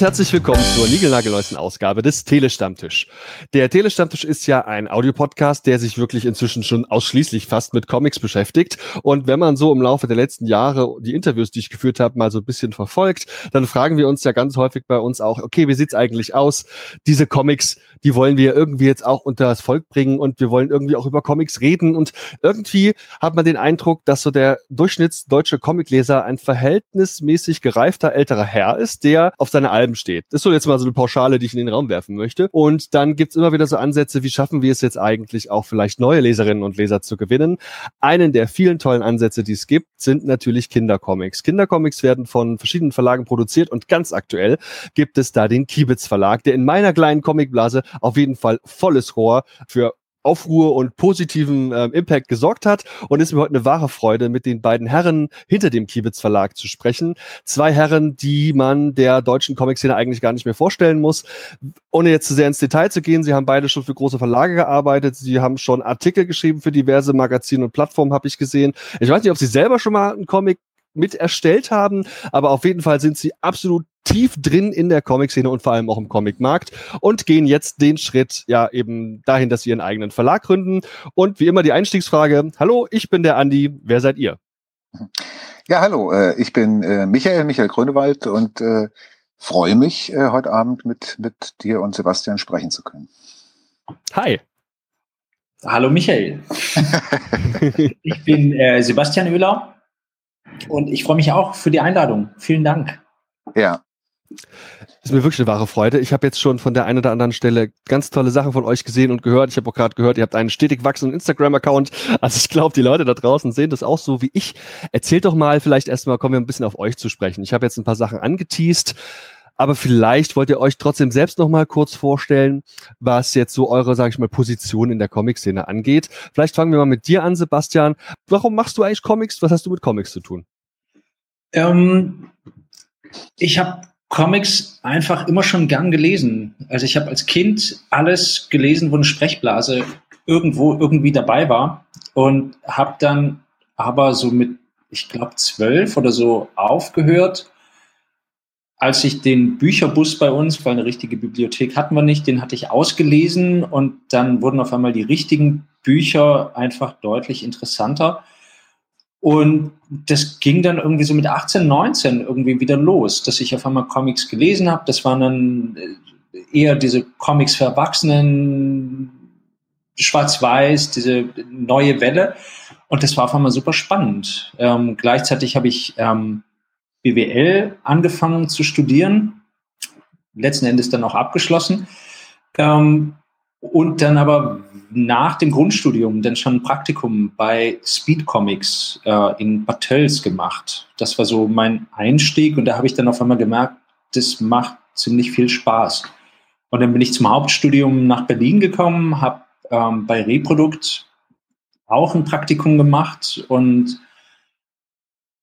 und herzlich willkommen zur niegelnagelneuesten Ausgabe des Telestammtisch. Der Telestammtisch ist ja ein Audiopodcast, der sich wirklich inzwischen schon ausschließlich fast mit Comics beschäftigt. Und wenn man so im Laufe der letzten Jahre die Interviews, die ich geführt habe, mal so ein bisschen verfolgt, dann fragen wir uns ja ganz häufig bei uns auch, okay, wie sieht's eigentlich aus? Diese Comics, die wollen wir irgendwie jetzt auch unter das Volk bringen und wir wollen irgendwie auch über Comics reden. Und irgendwie hat man den Eindruck, dass so der durchschnittsdeutsche Comicleser ein verhältnismäßig gereifter älterer Herr ist, der auf seine Alben steht. Das ist so jetzt mal so eine Pauschale, die ich in den Raum werfen möchte. Und dann gibt's immer wieder so Ansätze, wie schaffen wir es jetzt eigentlich auch vielleicht neue Leserinnen und Leser zu gewinnen. Einen der vielen tollen Ansätze, die es gibt, sind natürlich Kindercomics. Kindercomics werden von verschiedenen Verlagen produziert und ganz aktuell gibt es da den Kibitz Verlag, der in meiner kleinen Comicblase auf jeden Fall volles Rohr für Aufruhr und positiven äh, Impact gesorgt hat. Und ist mir heute eine wahre Freude, mit den beiden Herren hinter dem Kiewitz Verlag zu sprechen. Zwei Herren, die man der deutschen Comic-Szene eigentlich gar nicht mehr vorstellen muss. Ohne jetzt zu sehr ins Detail zu gehen, sie haben beide schon für große Verlage gearbeitet. Sie haben schon Artikel geschrieben für diverse Magazine und Plattformen, habe ich gesehen. Ich weiß nicht, ob sie selber schon mal einen Comic mit erstellt haben, aber auf jeden Fall sind sie absolut tief drin in der Comic-Szene und vor allem auch im Comic-Markt und gehen jetzt den Schritt ja eben dahin, dass sie ihren eigenen Verlag gründen. Und wie immer die Einstiegsfrage, hallo, ich bin der Andi, wer seid ihr? Ja, hallo, äh, ich bin äh, Michael, Michael Grönewald und äh, freue mich, heute Abend mit, mit dir und Sebastian sprechen zu können. Hi. Hallo Michael. ich bin Sebastian Oehler und ich freue mich auch für die Einladung. Vielen Dank. Ja. Ist mir wirklich eine wahre Freude. Ich habe jetzt schon von der einen oder anderen Stelle ganz tolle Sachen von euch gesehen und gehört. Ich habe auch gerade gehört, ihr habt einen stetig wachsenden Instagram-Account. Also ich glaube, die Leute da draußen sehen das auch so wie ich. Erzählt doch mal, vielleicht erstmal kommen wir ein bisschen auf euch zu sprechen. Ich habe jetzt ein paar Sachen angeteased, aber vielleicht wollt ihr euch trotzdem selbst noch mal kurz vorstellen, was jetzt so eure, sage ich mal, Position in der Comic-Szene angeht. Vielleicht fangen wir mal mit dir an, Sebastian. Warum machst du eigentlich Comics? Was hast du mit Comics zu tun? Ähm, ich habe Comics einfach immer schon gern gelesen. Also ich habe als Kind alles gelesen, wo eine Sprechblase irgendwo irgendwie dabei war und habe dann aber so mit, ich glaube, zwölf oder so aufgehört. Als ich den Bücherbus bei uns, weil eine richtige Bibliothek hatten wir nicht, den hatte ich ausgelesen und dann wurden auf einmal die richtigen Bücher einfach deutlich interessanter. Und das ging dann irgendwie so mit 18, 19 irgendwie wieder los, dass ich auf einmal Comics gelesen habe. Das waren dann äh, eher diese Comics für Erwachsenen, schwarz-weiß, diese neue Welle. Und das war auf einmal super spannend. Ähm, gleichzeitig habe ich ähm, BWL angefangen zu studieren, letzten Endes dann auch abgeschlossen. Ähm, und dann aber nach dem Grundstudium dann schon ein Praktikum bei Speed Comics äh, in Bad gemacht. Das war so mein Einstieg und da habe ich dann auf einmal gemerkt, das macht ziemlich viel Spaß. Und dann bin ich zum Hauptstudium nach Berlin gekommen, habe ähm, bei Reprodukt auch ein Praktikum gemacht und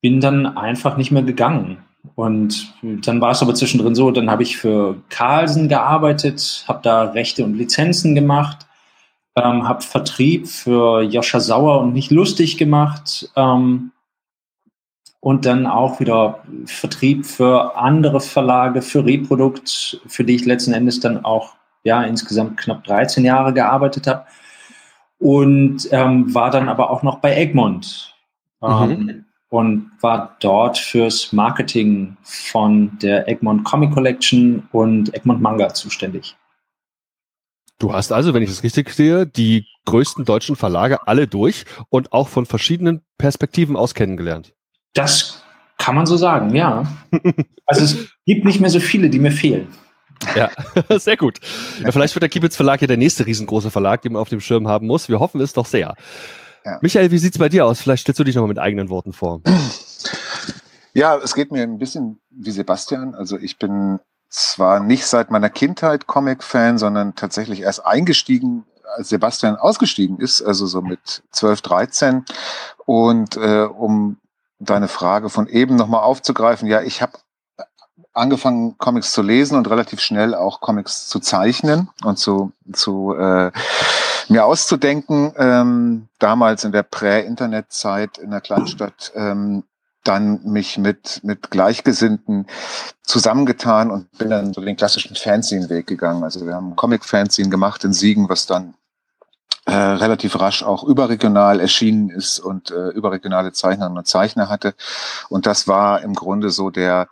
bin dann einfach nicht mehr gegangen. Und dann war es aber zwischendrin so, dann habe ich für Carlsen gearbeitet, habe da Rechte und Lizenzen gemacht, ähm, habe Vertrieb für Joscha Sauer und nicht lustig gemacht ähm, und dann auch wieder Vertrieb für andere Verlage, für Reprodukt, für die ich letzten Endes dann auch ja insgesamt knapp 13 Jahre gearbeitet habe und ähm, war dann aber auch noch bei Egmont. Mhm. Ähm, und war dort fürs Marketing von der Egmont Comic Collection und Egmont Manga zuständig. Du hast also, wenn ich das richtig sehe, die größten deutschen Verlage alle durch und auch von verschiedenen Perspektiven aus kennengelernt. Das kann man so sagen, ja. also es gibt nicht mehr so viele, die mir fehlen. Ja, sehr gut. Ja, vielleicht wird der Kibitz Verlag ja der nächste riesengroße Verlag, den man auf dem Schirm haben muss. Wir hoffen es doch sehr. Ja. Michael, wie sieht es bei dir aus? Vielleicht stellst du dich nochmal mit eigenen Worten vor. Ja, es geht mir ein bisschen wie Sebastian. Also ich bin zwar nicht seit meiner Kindheit Comic-Fan, sondern tatsächlich erst eingestiegen, als Sebastian ausgestiegen ist, also so mit 12, 13. Und äh, um deine Frage von eben nochmal aufzugreifen, ja, ich habe angefangen, Comics zu lesen und relativ schnell auch Comics zu zeichnen und zu, zu äh, mir auszudenken. Ähm, damals in der Prä-Internet-Zeit in der Kleinstadt ähm, dann mich mit, mit Gleichgesinnten zusammengetan und bin dann so den klassischen Fanzine-Weg gegangen. Also wir haben Comic-Fanzine gemacht in Siegen, was dann äh, relativ rasch auch überregional erschienen ist und äh, überregionale Zeichnerinnen und Zeichner hatte. Und das war im Grunde so der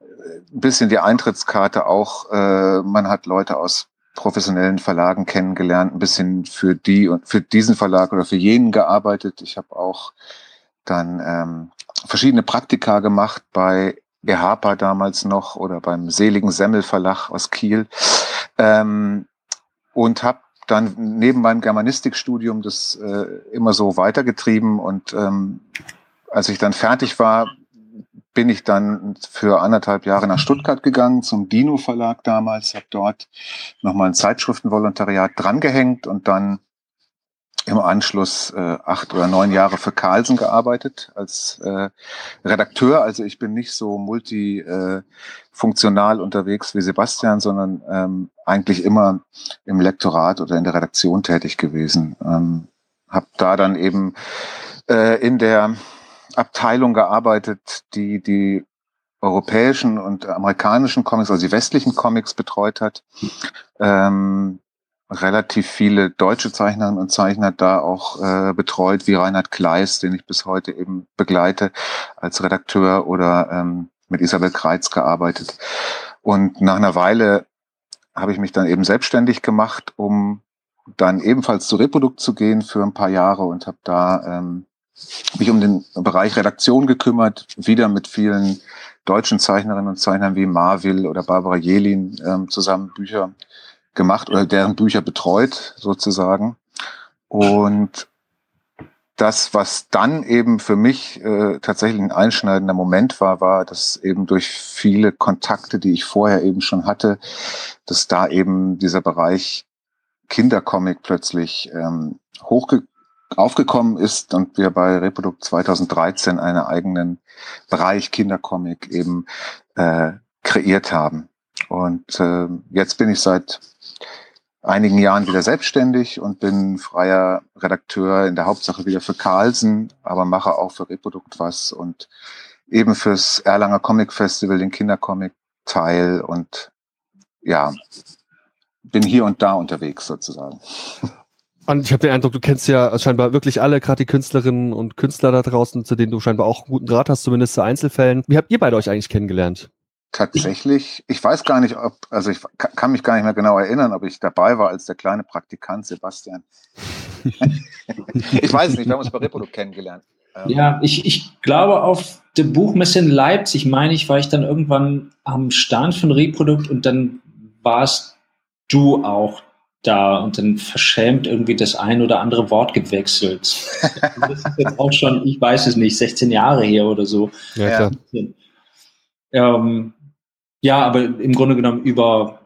äh, ein bisschen die Eintrittskarte auch. Äh, man hat Leute aus professionellen Verlagen kennengelernt, ein bisschen für die und für diesen Verlag oder für jenen gearbeitet. Ich habe auch dann ähm, verschiedene Praktika gemacht bei Ehapa damals noch oder beim Seligen Semmel Verlag aus Kiel ähm, und habe dann neben meinem Germanistikstudium das äh, immer so weitergetrieben und ähm, als ich dann fertig war, bin ich dann für anderthalb Jahre nach Stuttgart gegangen zum Dino Verlag damals, habe dort nochmal ein Zeitschriftenvolontariat drangehängt und dann im Anschluss äh, acht oder neun Jahre für Carlsen gearbeitet als äh, Redakteur. Also ich bin nicht so multifunktional unterwegs wie Sebastian, sondern ähm, eigentlich immer im Lektorat oder in der Redaktion tätig gewesen. Ähm, habe da dann eben äh, in der Abteilung gearbeitet, die die europäischen und amerikanischen Comics, also die westlichen Comics betreut hat. Ähm, relativ viele deutsche Zeichnerinnen und Zeichner da auch äh, betreut, wie Reinhard Kleist, den ich bis heute eben begleite als Redakteur oder ähm, mit Isabel Kreitz gearbeitet. Und nach einer Weile habe ich mich dann eben selbstständig gemacht, um dann ebenfalls zu Reprodukt zu gehen für ein paar Jahre und habe da ähm, mich um den Bereich Redaktion gekümmert, wieder mit vielen deutschen Zeichnerinnen und Zeichnern wie Marville oder Barbara Jelin ähm, zusammen Bücher gemacht oder deren Bücher betreut sozusagen. Und das, was dann eben für mich äh, tatsächlich ein einschneidender Moment war, war, dass eben durch viele Kontakte, die ich vorher eben schon hatte, dass da eben dieser Bereich Kindercomic plötzlich ähm, hochge aufgekommen ist und wir bei Reprodukt 2013 einen eigenen Bereich Kindercomic eben äh, kreiert haben. Und äh, jetzt bin ich seit einigen Jahren wieder selbstständig und bin freier Redakteur in der Hauptsache wieder für Carlsen, aber mache auch für Reprodukt was und eben fürs Erlanger Comic Festival den Kindercomic Teil und ja, bin hier und da unterwegs sozusagen. Und ich habe den Eindruck, du kennst ja scheinbar wirklich alle, gerade die Künstlerinnen und Künstler da draußen, zu denen du scheinbar auch einen guten Draht hast, zumindest zu Einzelfällen. Wie habt ihr beide euch eigentlich kennengelernt? Tatsächlich, ich weiß gar nicht, ob, also ich kann mich gar nicht mehr genau erinnern, ob ich dabei war als der kleine Praktikant Sebastian. ich weiß es nicht, wir haben uns bei Reprodukt kennengelernt. Ähm, ja, ich, ich glaube, auf der Buchmesse in Leipzig, meine ich, war ich dann irgendwann am Stand von Reprodukt und dann warst du auch da und dann verschämt irgendwie das ein oder andere Wort gewechselt. das ist jetzt auch schon, ich weiß es nicht, 16 Jahre her oder so. Ja, klar. Ähm, ja, aber im Grunde genommen über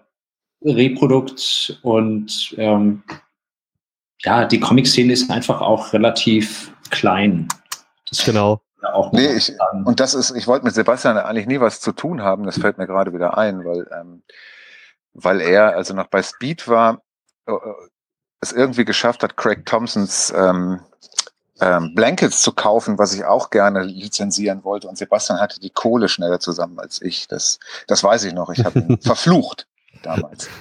Reprodukt und ähm, ja, die Comic-Szene ist einfach auch relativ klein. Das genau. Ja auch nee, ich, und das ist, ich wollte mit Sebastian eigentlich nie was zu tun haben, das fällt mir gerade wieder ein, weil, ähm, weil er also noch bei Speed war, äh, es irgendwie geschafft hat, Craig Thompsons ähm, ähm, Blankets zu kaufen, was ich auch gerne lizenzieren wollte. Und Sebastian hatte die Kohle schneller zusammen als ich. Das, das weiß ich noch. Ich habe ihn verflucht damals.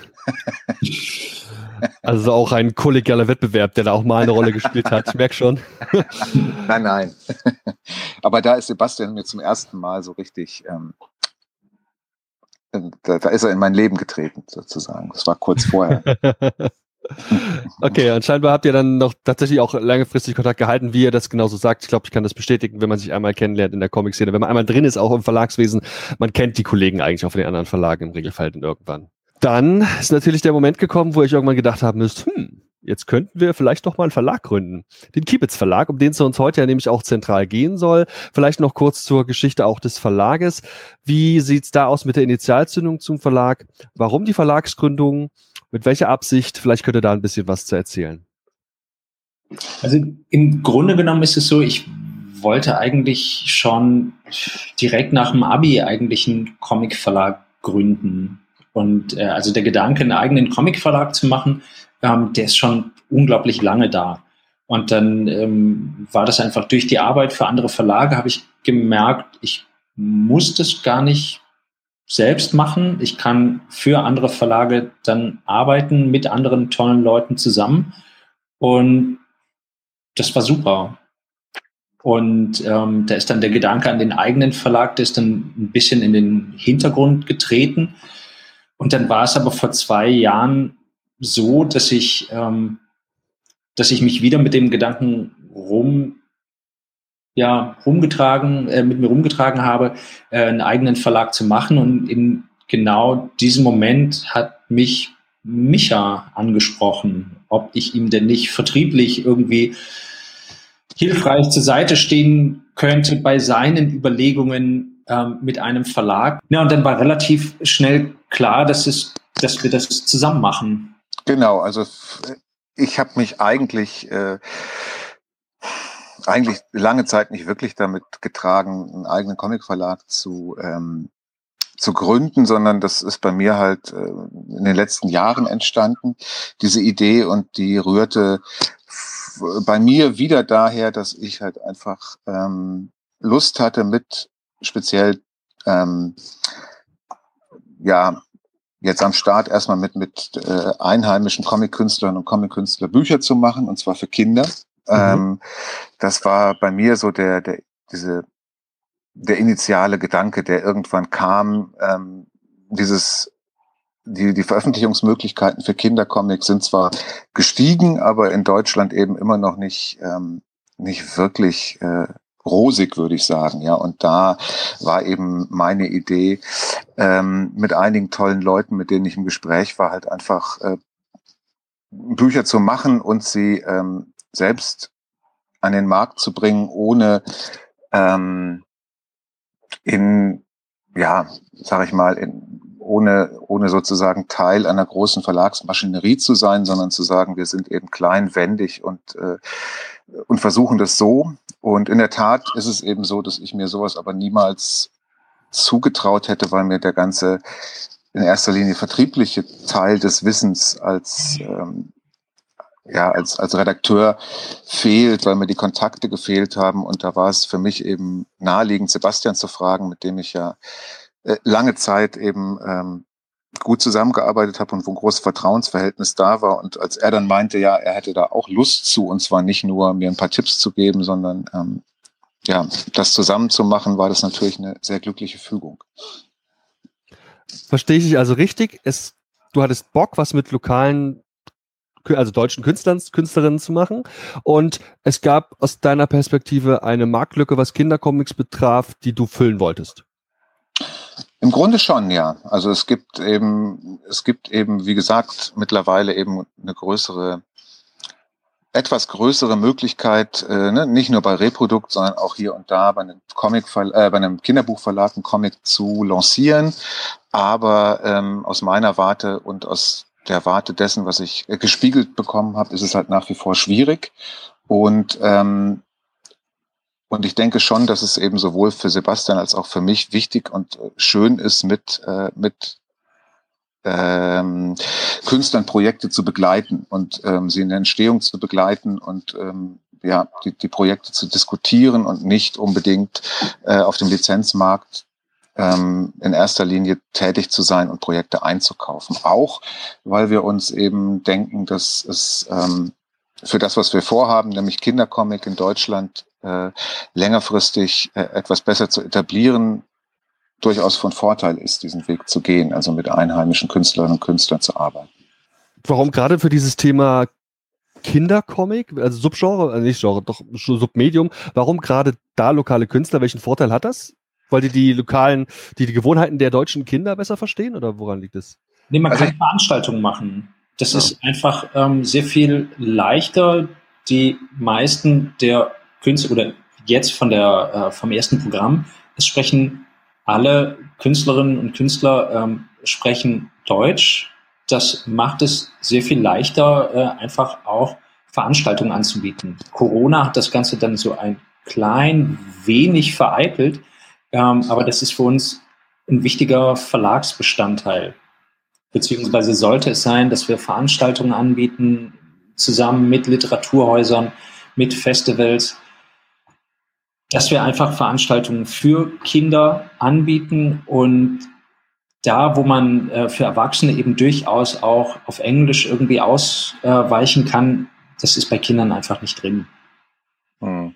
Also auch ein kollegialer Wettbewerb, der da auch mal eine Rolle gespielt hat. Ich merke schon. nein, nein. Aber da ist Sebastian mir zum ersten Mal so richtig, ähm, da, da ist er in mein Leben getreten, sozusagen. Das war kurz vorher. Okay, und scheinbar habt ihr dann noch tatsächlich auch langfristig Kontakt gehalten, wie ihr das genauso sagt. Ich glaube, ich kann das bestätigen, wenn man sich einmal kennenlernt in der Comic-Szene. Wenn man einmal drin ist, auch im Verlagswesen, man kennt die Kollegen eigentlich auch von den anderen Verlagen im Regelfall dann irgendwann. Dann ist natürlich der Moment gekommen, wo ich irgendwann gedacht haben müsst, hm, jetzt könnten wir vielleicht doch mal einen Verlag gründen. Den Kiebitz Verlag, um den es uns heute ja nämlich auch zentral gehen soll. Vielleicht noch kurz zur Geschichte auch des Verlages. Wie sieht's da aus mit der Initialzündung zum Verlag? Warum die Verlagsgründung? Mit welcher Absicht? Vielleicht könnt ihr da ein bisschen was zu erzählen. Also im Grunde genommen ist es so, ich wollte eigentlich schon direkt nach dem Abi eigentlich einen Comicverlag gründen. Und äh, also der Gedanke, einen eigenen Comicverlag zu machen, ähm, der ist schon unglaublich lange da. Und dann ähm, war das einfach durch die Arbeit für andere Verlage, habe ich gemerkt, ich muss das gar nicht selbst machen. Ich kann für andere Verlage dann arbeiten mit anderen tollen Leuten zusammen. Und das war super. Und ähm, da ist dann der Gedanke an den eigenen Verlag, der ist dann ein bisschen in den Hintergrund getreten. Und dann war es aber vor zwei Jahren so, dass ich, ähm, dass ich mich wieder mit dem Gedanken rum, ja, rumgetragen, äh, mit mir rumgetragen habe, äh, einen eigenen Verlag zu machen. Und in genau diesem Moment hat mich Micha angesprochen, ob ich ihm denn nicht vertrieblich irgendwie hilfreich zur Seite stehen könnte bei seinen Überlegungen ähm, mit einem Verlag. Ja, und dann war relativ schnell klar, dass, es, dass wir das zusammen machen. Genau, also ich habe mich eigentlich äh, eigentlich lange Zeit nicht wirklich damit getragen, einen eigenen Comicverlag zu ähm, zu gründen, sondern das ist bei mir halt äh, in den letzten Jahren entstanden, diese Idee und die rührte bei mir wieder daher, dass ich halt einfach ähm, Lust hatte, mit speziell ähm, ja jetzt am Start erstmal mit mit äh, einheimischen Comic-Künstlern und Comic-Künstler Bücher zu machen und zwar für Kinder. Mhm. Ähm, das war bei mir so der der diese der initiale Gedanke, der irgendwann kam, ähm, dieses die, die Veröffentlichungsmöglichkeiten für Kindercomics sind zwar gestiegen, aber in Deutschland eben immer noch nicht, ähm, nicht wirklich äh, rosig, würde ich sagen. Ja, und da war eben meine Idee, ähm, mit einigen tollen Leuten, mit denen ich im Gespräch war, halt einfach äh, Bücher zu machen und sie ähm, selbst an den Markt zu bringen, ohne ähm, in, ja, sag ich mal, in, ohne, ohne sozusagen Teil einer großen Verlagsmaschinerie zu sein, sondern zu sagen, wir sind eben klein, wendig und, äh, und versuchen das so. Und in der Tat ist es eben so, dass ich mir sowas aber niemals zugetraut hätte, weil mir der ganze in erster Linie vertriebliche Teil des Wissens als ähm, ja, als, als Redakteur fehlt, weil mir die Kontakte gefehlt haben. Und da war es für mich eben naheliegend, Sebastian zu fragen, mit dem ich ja äh, lange Zeit eben ähm, gut zusammengearbeitet habe und wo ein großes Vertrauensverhältnis da war. Und als er dann meinte, ja, er hätte da auch Lust zu, und zwar nicht nur mir ein paar Tipps zu geben, sondern ähm, ja, das zusammen zu machen, war das natürlich eine sehr glückliche Fügung. Verstehe ich dich also richtig? Es, du hattest Bock, was mit lokalen, also deutschen Künstlern, Künstlerinnen zu machen. Und es gab aus deiner Perspektive eine Marktlücke, was Kindercomics betraf, die du füllen wolltest. Im Grunde schon, ja. Also es gibt eben, es gibt eben, wie gesagt, mittlerweile eben eine größere, etwas größere Möglichkeit, äh, ne, nicht nur bei Reprodukt, sondern auch hier und da bei einem Comic, äh, bei einem Kinderbuchverlag einen Comic zu lancieren. Aber ähm, aus meiner Warte und aus der Warte dessen, was ich äh, gespiegelt bekommen habe, ist es halt nach wie vor schwierig. Und ähm, und ich denke schon, dass es eben sowohl für Sebastian als auch für mich wichtig und äh, schön ist, mit, äh, mit ähm, Künstlern Projekte zu begleiten und ähm, sie in der Entstehung zu begleiten und ähm, ja, die, die Projekte zu diskutieren und nicht unbedingt äh, auf dem Lizenzmarkt ähm, in erster Linie tätig zu sein und Projekte einzukaufen. Auch weil wir uns eben denken, dass es ähm, für das, was wir vorhaben, nämlich Kindercomic in Deutschland äh, längerfristig äh, etwas besser zu etablieren, durchaus von Vorteil ist, diesen Weg zu gehen, also mit einheimischen Künstlerinnen und Künstlern zu arbeiten. Warum gerade für dieses Thema Kindercomic, also Subgenre, also nicht Genre, doch Submedium, warum gerade da lokale Künstler, welchen Vorteil hat das? Weil die die lokalen, die, die Gewohnheiten der deutschen Kinder besser verstehen oder woran liegt es? Nee, man also kann Veranstaltungen machen. Das ja. ist einfach ähm, sehr viel leichter. Die meisten der Künstler oder jetzt von der, äh, vom ersten Programm, es sprechen alle Künstlerinnen und Künstler ähm, sprechen Deutsch. Das macht es sehr viel leichter, äh, einfach auch Veranstaltungen anzubieten. Corona hat das Ganze dann so ein klein wenig vereitelt, ähm, aber das ist für uns ein wichtiger Verlagsbestandteil. Beziehungsweise sollte es sein, dass wir Veranstaltungen anbieten, zusammen mit Literaturhäusern, mit Festivals, dass wir einfach Veranstaltungen für Kinder anbieten und da, wo man äh, für Erwachsene eben durchaus auch auf Englisch irgendwie ausweichen kann, das ist bei Kindern einfach nicht drin. Hm.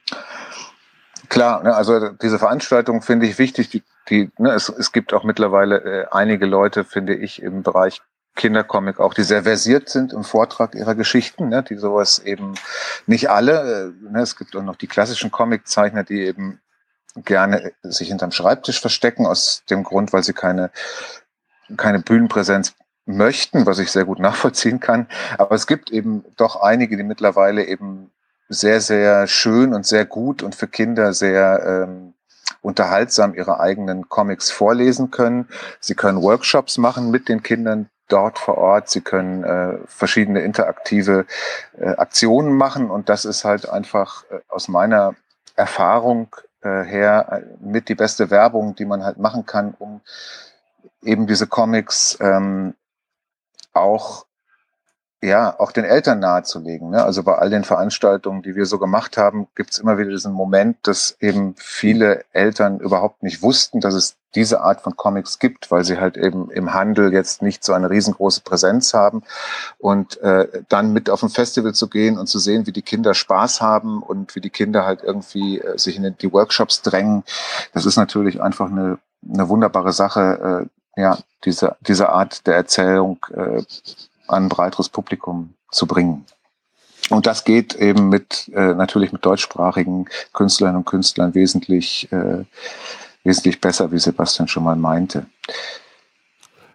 Klar, ne, also diese Veranstaltung finde ich wichtig. Die, die, ne, es, es gibt auch mittlerweile äh, einige Leute, finde ich, im Bereich Kindercomic auch, die sehr versiert sind im Vortrag ihrer Geschichten, ne, die sowas eben nicht alle. Äh, ne, es gibt auch noch die klassischen Comiczeichner, die eben gerne sich hinterm Schreibtisch verstecken, aus dem Grund, weil sie keine, keine Bühnenpräsenz möchten, was ich sehr gut nachvollziehen kann. Aber es gibt eben doch einige, die mittlerweile eben sehr, sehr schön und sehr gut und für Kinder sehr ähm, unterhaltsam ihre eigenen Comics vorlesen können. Sie können Workshops machen mit den Kindern dort vor Ort. Sie können äh, verschiedene interaktive äh, Aktionen machen und das ist halt einfach äh, aus meiner Erfahrung äh, her äh, mit die beste Werbung, die man halt machen kann, um eben diese Comics ähm, auch ja, auch den Eltern nahezulegen. Ne? Also bei all den Veranstaltungen, die wir so gemacht haben, gibt es immer wieder diesen Moment, dass eben viele Eltern überhaupt nicht wussten, dass es diese Art von Comics gibt, weil sie halt eben im Handel jetzt nicht so eine riesengroße Präsenz haben. Und äh, dann mit auf ein Festival zu gehen und zu sehen, wie die Kinder Spaß haben und wie die Kinder halt irgendwie äh, sich in die Workshops drängen, das ist natürlich einfach eine, eine wunderbare Sache, äh, ja, diese, diese Art der Erzählung äh, an ein breiteres Publikum zu bringen. Und das geht eben mit äh, natürlich mit deutschsprachigen Künstlerinnen und Künstlern wesentlich, äh, wesentlich besser, wie Sebastian schon mal meinte.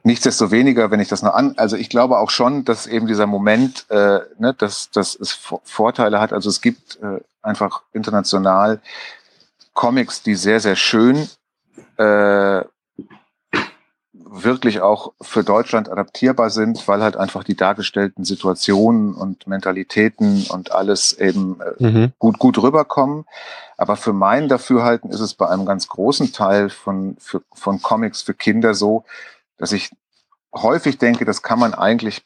Nichtsdestoweniger, wenn ich das noch an, also ich glaube auch schon, dass eben dieser Moment, äh, ne, dass, dass es Vorteile hat. Also es gibt äh, einfach international Comics, die sehr, sehr schön äh, wirklich auch für Deutschland adaptierbar sind, weil halt einfach die dargestellten Situationen und Mentalitäten und alles eben äh, mhm. gut, gut rüberkommen. Aber für mein Dafürhalten ist es bei einem ganz großen Teil von, für, von Comics für Kinder so, dass ich häufig denke, das kann man eigentlich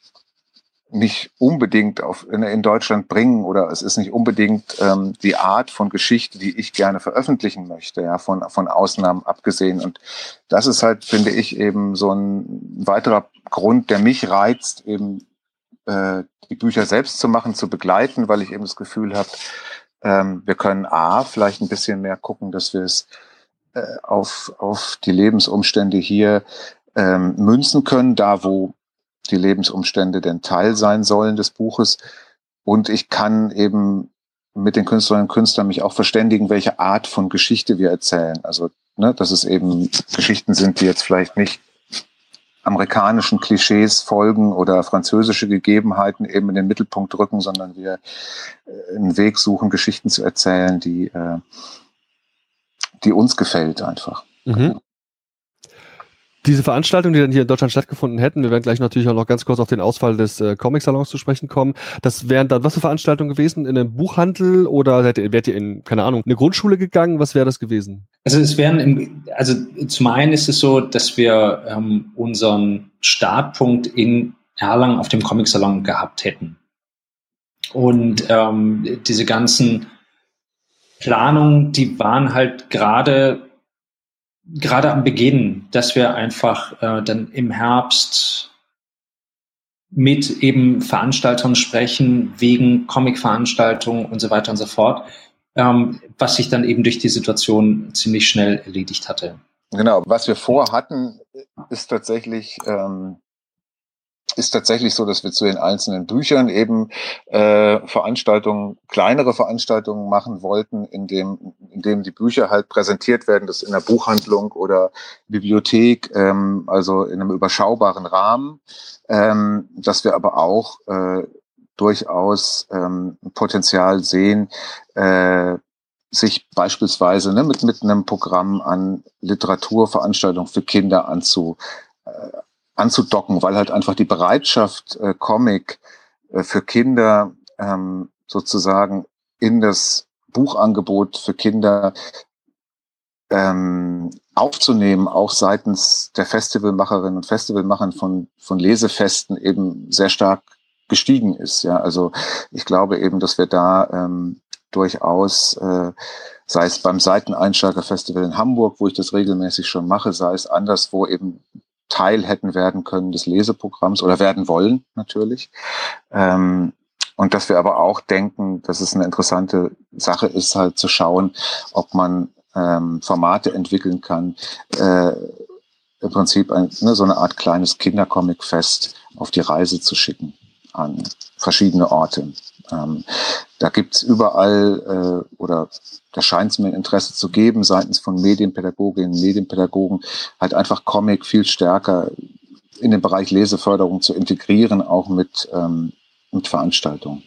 nicht unbedingt auf, in, in, Deutschland bringen oder es ist nicht unbedingt ähm, die Art von Geschichte, die ich gerne veröffentlichen möchte, ja, von, von Ausnahmen abgesehen. Und das ist halt, finde ich, eben so ein weiterer Grund, der mich reizt, eben äh, die Bücher selbst zu machen, zu begleiten, weil ich eben das Gefühl habe, ähm, wir können A, vielleicht ein bisschen mehr gucken, dass wir es äh, auf, auf die Lebensumstände hier ähm, münzen können, da wo die Lebensumstände denn Teil sein sollen des Buches. Und ich kann eben mit den Künstlerinnen und Künstlern mich auch verständigen, welche Art von Geschichte wir erzählen. Also, ne, dass es eben Geschichten sind, die jetzt vielleicht nicht amerikanischen Klischees folgen oder französische Gegebenheiten eben in den Mittelpunkt rücken, sondern wir äh, einen Weg suchen, Geschichten zu erzählen, die, äh, die uns gefällt einfach. Mhm diese Veranstaltungen, die dann hier in Deutschland stattgefunden hätten, wir werden gleich natürlich auch noch ganz kurz auf den Ausfall des äh, Comic-Salons zu sprechen kommen. Das wären dann was für Veranstaltungen gewesen? In einem Buchhandel oder wärt ihr, wärt ihr in, keine Ahnung, eine Grundschule gegangen? Was wäre das gewesen? Also es wären, im, also zum einen ist es so, dass wir ähm, unseren Startpunkt in Erlangen auf dem Comic-Salon gehabt hätten. Und ähm, diese ganzen Planungen, die waren halt gerade gerade am Beginn, dass wir einfach äh, dann im Herbst mit eben Veranstaltern sprechen, wegen Comic-Veranstaltungen und so weiter und so fort, ähm, was sich dann eben durch die Situation ziemlich schnell erledigt hatte. Genau, was wir vorhatten, ist tatsächlich ähm, ist tatsächlich so, dass wir zu den einzelnen Büchern eben äh, Veranstaltungen, kleinere Veranstaltungen machen wollten, in dem, in dem die Bücher halt präsentiert werden, das in der Buchhandlung oder Bibliothek, ähm, also in einem überschaubaren Rahmen, ähm, dass wir aber auch äh, durchaus ähm, Potenzial sehen, äh, sich beispielsweise ne, mit, mit einem Programm an Literaturveranstaltungen für Kinder anzu, anzudocken, weil halt einfach die Bereitschaft, äh, Comic äh, für Kinder ähm, sozusagen in das Buchangebot für Kinder ähm, aufzunehmen, auch seitens der Festivalmacherinnen und Festivalmachern von, von Lesefesten eben sehr stark gestiegen ist. Ja, also ich glaube eben, dass wir da ähm, durchaus, äh, sei es beim Seiteneinsteigerfestival in Hamburg, wo ich das regelmäßig schon mache, sei es anderswo eben Teil hätten werden können des Leseprogramms oder werden wollen natürlich. Ähm, und dass wir aber auch denken, dass es eine interessante Sache ist, halt zu schauen, ob man ähm, Formate entwickeln kann, äh, im Prinzip ein, ne, so eine Art kleines Kindercomic-Fest auf die Reise zu schicken an verschiedene Orte. Ähm, da gibt's überall äh, oder da scheint es mir Interesse zu geben seitens von Medienpädagoginnen, Medienpädagogen, halt einfach Comic viel stärker in den Bereich Leseförderung zu integrieren, auch mit, ähm, mit Veranstaltungen.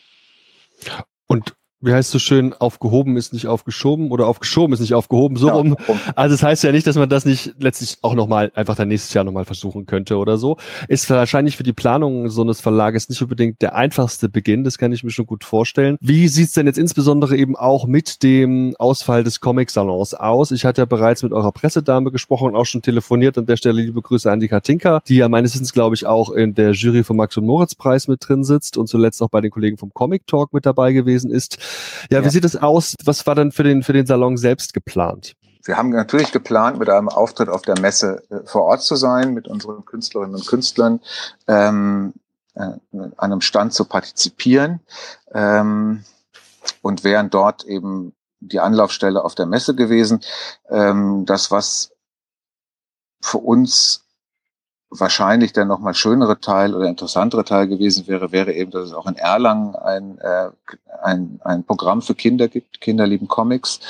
Und wie heißt es so schön, aufgehoben ist nicht aufgeschoben oder aufgeschoben ist nicht aufgehoben, so ja, rum. Also es das heißt ja nicht, dass man das nicht letztlich auch nochmal, einfach dann nächstes Jahr nochmal versuchen könnte oder so. Ist wahrscheinlich für die Planung so eines Verlages nicht unbedingt der einfachste Beginn, das kann ich mir schon gut vorstellen. Wie sieht's denn jetzt insbesondere eben auch mit dem Ausfall des Comic-Salons aus? Ich hatte ja bereits mit eurer Pressedame gesprochen und auch schon telefoniert. An der Stelle liebe Grüße an die Katinka, die ja meines Wissens, glaube ich, auch in der Jury vom Max und Moritz Preis mit drin sitzt und zuletzt auch bei den Kollegen vom Comic Talk mit dabei gewesen ist. Ja, ja, wie sieht es aus? Was war denn für den, für den Salon selbst geplant? Wir haben natürlich geplant, mit einem Auftritt auf der Messe äh, vor Ort zu sein, mit unseren Künstlerinnen und Künstlern, ähm, äh, an einem Stand zu partizipieren ähm, und wären dort eben die Anlaufstelle auf der Messe gewesen. Ähm, das, was für uns wahrscheinlich der nochmal schönere Teil oder interessantere Teil gewesen wäre, wäre eben, dass es auch in Erlangen ein, äh, ein, ein Programm für Kinder gibt, Kinder lieben Comics,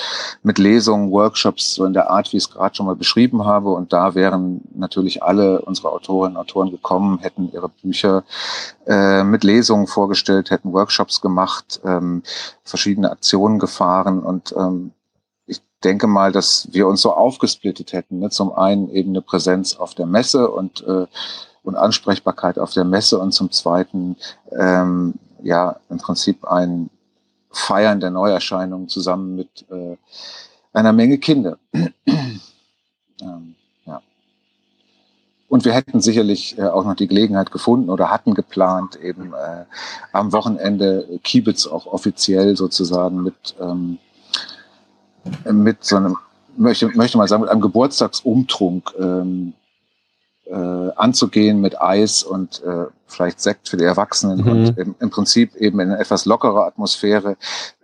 mit Lesungen, Workshops, so in der Art, wie ich es gerade schon mal beschrieben habe. Und da wären natürlich alle unsere Autorinnen und Autoren gekommen, hätten ihre Bücher äh, mit Lesungen vorgestellt, hätten Workshops gemacht, ähm, verschiedene Aktionen gefahren und ähm, denke mal, dass wir uns so aufgesplittet hätten. Ne? Zum einen eben eine Präsenz auf der Messe und, äh, und Ansprechbarkeit auf der Messe und zum zweiten ähm, ja im Prinzip ein Feiern der Neuerscheinungen zusammen mit äh, einer Menge Kinder. ähm, ja. Und wir hätten sicherlich äh, auch noch die Gelegenheit gefunden oder hatten geplant, eben äh, am Wochenende Kiebitz auch offiziell sozusagen mit ähm, mit so einem, möchte, möchte mal sagen, mit einem Geburtstagsumtrunk ähm, äh, anzugehen mit Eis und äh, vielleicht Sekt für die Erwachsenen mhm. und im, im, Prinzip eben in eine etwas lockere Atmosphäre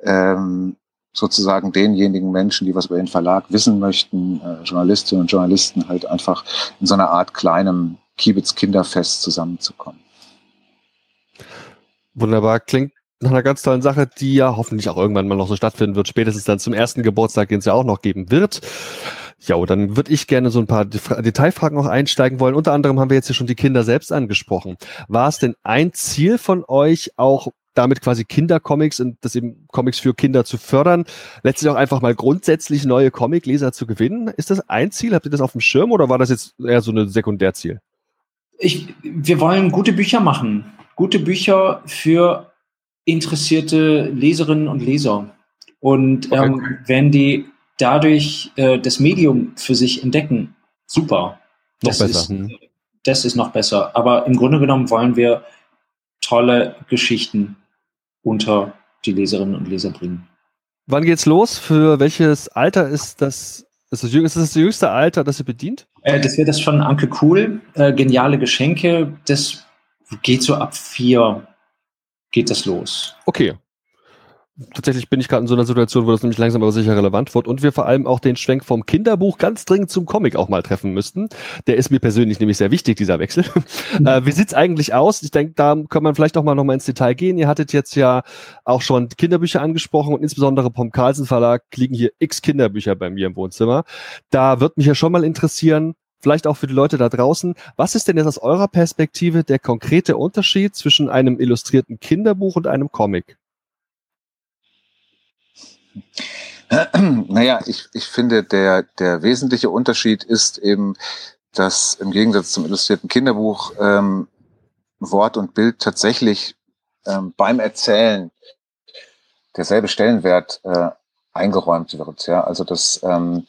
ähm, sozusagen denjenigen Menschen, die was über den Verlag wissen möchten, äh, Journalistinnen und Journalisten halt einfach in so einer Art kleinem Kiebitz Kinderfest zusammenzukommen. Wunderbar, klingt nach einer ganz tollen Sache, die ja hoffentlich auch irgendwann mal noch so stattfinden wird, spätestens dann zum ersten Geburtstag, den es ja auch noch geben wird. Ja, dann würde ich gerne so ein paar Detailfragen auch einsteigen wollen. Unter anderem haben wir jetzt hier schon die Kinder selbst angesprochen. War es denn ein Ziel von euch, auch damit quasi Kindercomics und das eben Comics für Kinder zu fördern, letztlich auch einfach mal grundsätzlich neue Comicleser zu gewinnen? Ist das ein Ziel? Habt ihr das auf dem Schirm oder war das jetzt eher so ein Sekundärziel? Ich, wir wollen gute Bücher machen. Gute Bücher für interessierte Leserinnen und Leser. Und ähm, okay. wenn die dadurch äh, das Medium für sich entdecken, super. Noch das besser. Ist, hm. Das ist noch besser. Aber im Grunde genommen wollen wir tolle Geschichten unter die Leserinnen und Leser bringen. Wann geht's los? Für welches Alter ist das? Ist das, ist das, das jüngste Alter, das ihr bedient? Äh, das wäre das von Anke Cool. Äh, geniale Geschenke. Das geht so ab vier geht das los. Okay. Tatsächlich bin ich gerade in so einer Situation, wo das nämlich langsam aber sicher relevant wird und wir vor allem auch den Schwenk vom Kinderbuch ganz dringend zum Comic auch mal treffen müssten. Der ist mir persönlich nämlich sehr wichtig, dieser Wechsel. Mhm. Äh, wie sieht's eigentlich aus? Ich denke, da kann man vielleicht auch mal noch mal ins Detail gehen. Ihr hattet jetzt ja auch schon Kinderbücher angesprochen und insbesondere vom Carlsen Verlag liegen hier x Kinderbücher bei mir im Wohnzimmer. Da wird mich ja schon mal interessieren, vielleicht auch für die Leute da draußen. Was ist denn jetzt aus eurer Perspektive der konkrete Unterschied zwischen einem illustrierten Kinderbuch und einem Comic? Naja, ich, ich finde, der, der wesentliche Unterschied ist eben, dass im Gegensatz zum illustrierten Kinderbuch ähm, Wort und Bild tatsächlich ähm, beim Erzählen derselbe Stellenwert äh, eingeräumt wird. Ja? Also dass, ähm,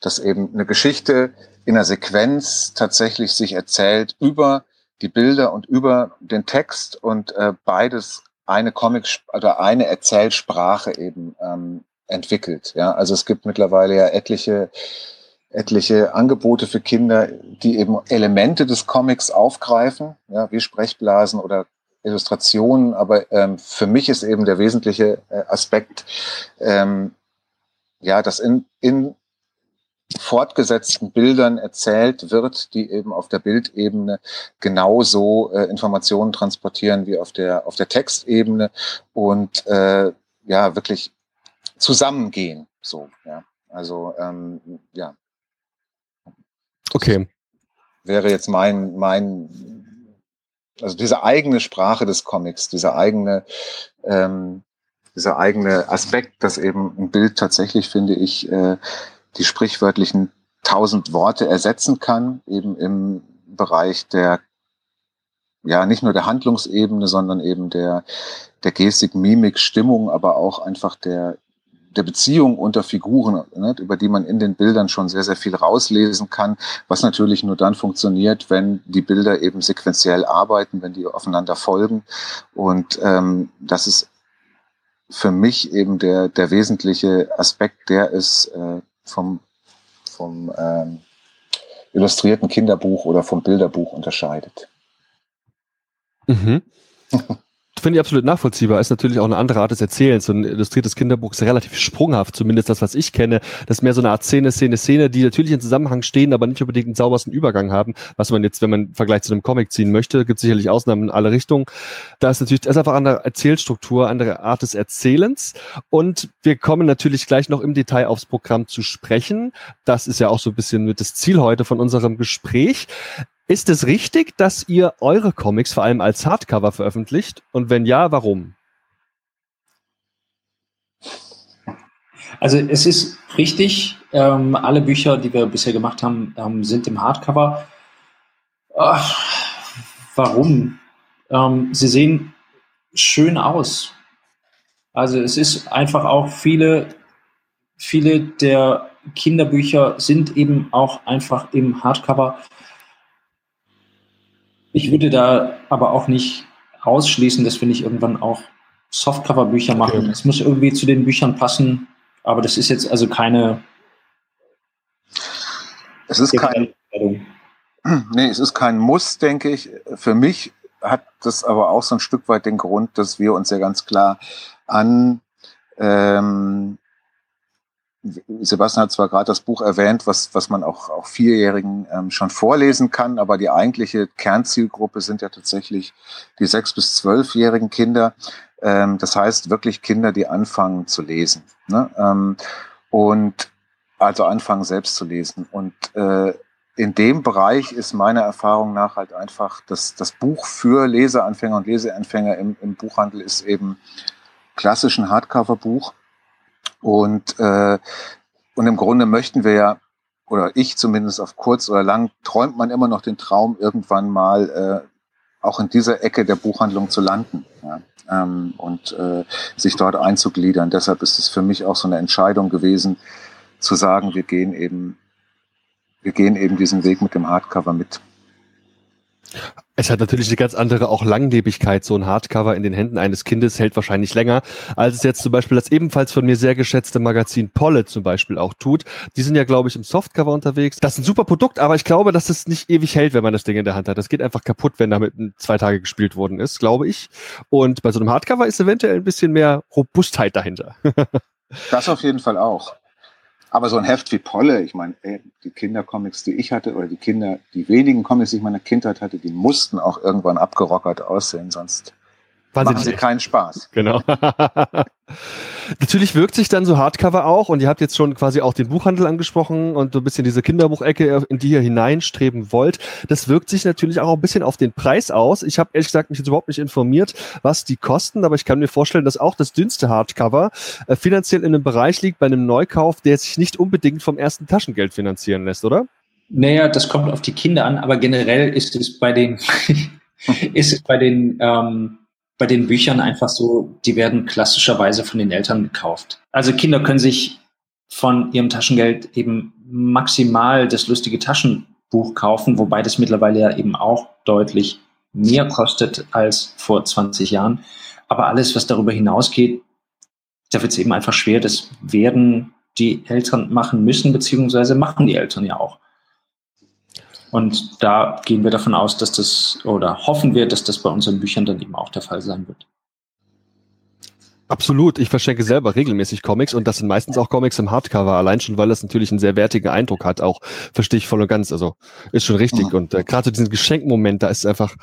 dass eben eine Geschichte in der Sequenz tatsächlich sich erzählt über die Bilder und über den Text und äh, beides eine Comic oder eine Erzählsprache eben ähm, entwickelt. Ja, also es gibt mittlerweile ja etliche etliche Angebote für Kinder, die eben Elemente des Comics aufgreifen, ja, wie Sprechblasen oder Illustrationen. Aber ähm, für mich ist eben der wesentliche äh, Aspekt, ähm, ja, dass in, in fortgesetzten Bildern erzählt wird, die eben auf der Bildebene genauso äh, Informationen transportieren wie auf der auf der Textebene und äh, ja wirklich zusammengehen. So, ja. Also ähm, ja. Okay. Wäre jetzt mein mein also diese eigene Sprache des Comics, dieser eigene ähm, dieser eigene Aspekt, dass eben ein Bild tatsächlich, finde ich, äh, die sprichwörtlichen tausend Worte ersetzen kann, eben im Bereich der, ja, nicht nur der Handlungsebene, sondern eben der, der Gestik, Mimik, Stimmung, aber auch einfach der, der Beziehung unter Figuren, ne, über die man in den Bildern schon sehr, sehr viel rauslesen kann, was natürlich nur dann funktioniert, wenn die Bilder eben sequenziell arbeiten, wenn die aufeinander folgen. Und ähm, das ist für mich eben der, der wesentliche Aspekt, der ist äh, vom, vom ähm, illustrierten Kinderbuch oder vom Bilderbuch unterscheidet. Mhm. Finde ich absolut nachvollziehbar. Ist natürlich auch eine andere Art des Erzählens. So ein illustriertes Kinderbuch ist relativ sprunghaft, zumindest das, was ich kenne. Das ist mehr so eine Art Szene, Szene, Szene, die natürlich in Zusammenhang stehen, aber nicht unbedingt einen saubersten Übergang haben. Was man jetzt, wenn man im Vergleich zu einem Comic ziehen möchte, gibt sicherlich Ausnahmen in alle Richtungen. Da ist natürlich, das ist einfach andere Erzählstruktur, andere Art des Erzählens. Und wir kommen natürlich gleich noch im Detail aufs Programm zu sprechen. Das ist ja auch so ein bisschen mit das Ziel heute von unserem Gespräch. Ist es richtig, dass ihr eure Comics vor allem als Hardcover veröffentlicht? Und wenn ja, warum? Also es ist richtig, ähm, alle Bücher, die wir bisher gemacht haben, ähm, sind im Hardcover. Ach, warum? Ähm, sie sehen schön aus. Also es ist einfach auch viele, viele der Kinderbücher sind eben auch einfach im Hardcover. Ich würde da aber auch nicht ausschließen, dass wir nicht irgendwann auch Softcover-Bücher machen. Okay. Es muss irgendwie zu den Büchern passen, aber das ist jetzt also keine. Es ist kein. Nee, es ist kein Muss, denke ich. Für mich hat das aber auch so ein Stück weit den Grund, dass wir uns ja ganz klar an ähm, Sebastian hat zwar gerade das Buch erwähnt, was, was man auch, auch Vierjährigen ähm, schon vorlesen kann, aber die eigentliche Kernzielgruppe sind ja tatsächlich die sechs- bis zwölfjährigen Kinder. Ähm, das heißt wirklich Kinder, die anfangen zu lesen. Ne? Ähm, und also anfangen selbst zu lesen. Und äh, in dem Bereich ist meiner Erfahrung nach halt einfach, dass das Buch für Leseanfänger und Leseanfänger im, im Buchhandel ist eben klassisch ein Hardcover-Buch und, äh, und im Grunde möchten wir ja, oder ich zumindest auf kurz oder lang, träumt man immer noch den Traum, irgendwann mal äh, auch in dieser Ecke der Buchhandlung zu landen ja, ähm, und äh, sich dort einzugliedern. Deshalb ist es für mich auch so eine Entscheidung gewesen, zu sagen, wir gehen eben, wir gehen eben diesen Weg mit dem Hardcover mit. Es hat natürlich eine ganz andere auch Langlebigkeit. So ein Hardcover in den Händen eines Kindes hält wahrscheinlich länger, als es jetzt zum Beispiel das ebenfalls von mir sehr geschätzte Magazin Polle zum Beispiel auch tut. Die sind ja, glaube ich, im Softcover unterwegs. Das ist ein super Produkt, aber ich glaube, dass es nicht ewig hält, wenn man das Ding in der Hand hat. Das geht einfach kaputt, wenn damit zwei Tage gespielt worden ist, glaube ich. Und bei so einem Hardcover ist eventuell ein bisschen mehr Robustheit dahinter. das auf jeden Fall auch. Aber so ein Heft wie Polle, ich meine, die Kindercomics, die ich hatte, oder die Kinder, die wenigen Comics, die ich in meiner Kindheit hatte, die mussten auch irgendwann abgerockert aussehen, sonst Wahnsinn. machen sie keinen Spaß. Genau. Natürlich wirkt sich dann so Hardcover auch und ihr habt jetzt schon quasi auch den Buchhandel angesprochen und so ein bisschen diese Kinderbuchecke, in die ihr hineinstreben wollt. Das wirkt sich natürlich auch ein bisschen auf den Preis aus. Ich habe ehrlich gesagt mich jetzt überhaupt nicht informiert, was die kosten, aber ich kann mir vorstellen, dass auch das dünnste Hardcover äh, finanziell in einem Bereich liegt bei einem Neukauf, der sich nicht unbedingt vom ersten Taschengeld finanzieren lässt, oder? Naja, das kommt auf die Kinder an, aber generell ist es bei den ist es bei den ähm, bei den Büchern einfach so, die werden klassischerweise von den Eltern gekauft. Also Kinder können sich von ihrem Taschengeld eben maximal das lustige Taschenbuch kaufen, wobei das mittlerweile ja eben auch deutlich mehr kostet als vor 20 Jahren. aber alles, was darüber hinausgeht, da wird es eben einfach schwer. Das werden die Eltern machen müssen, beziehungsweise machen die Eltern ja auch. Und da gehen wir davon aus, dass das oder hoffen wir, dass das bei unseren Büchern dann eben auch der Fall sein wird. Absolut. Ich verschenke selber regelmäßig Comics und das sind meistens auch Comics im Hardcover, allein schon, weil das natürlich einen sehr wertigen Eindruck hat. Auch verstehe ich voll und ganz. Also ist schon richtig. Mhm. Und äh, gerade so diesen Geschenkmoment, da ist einfach,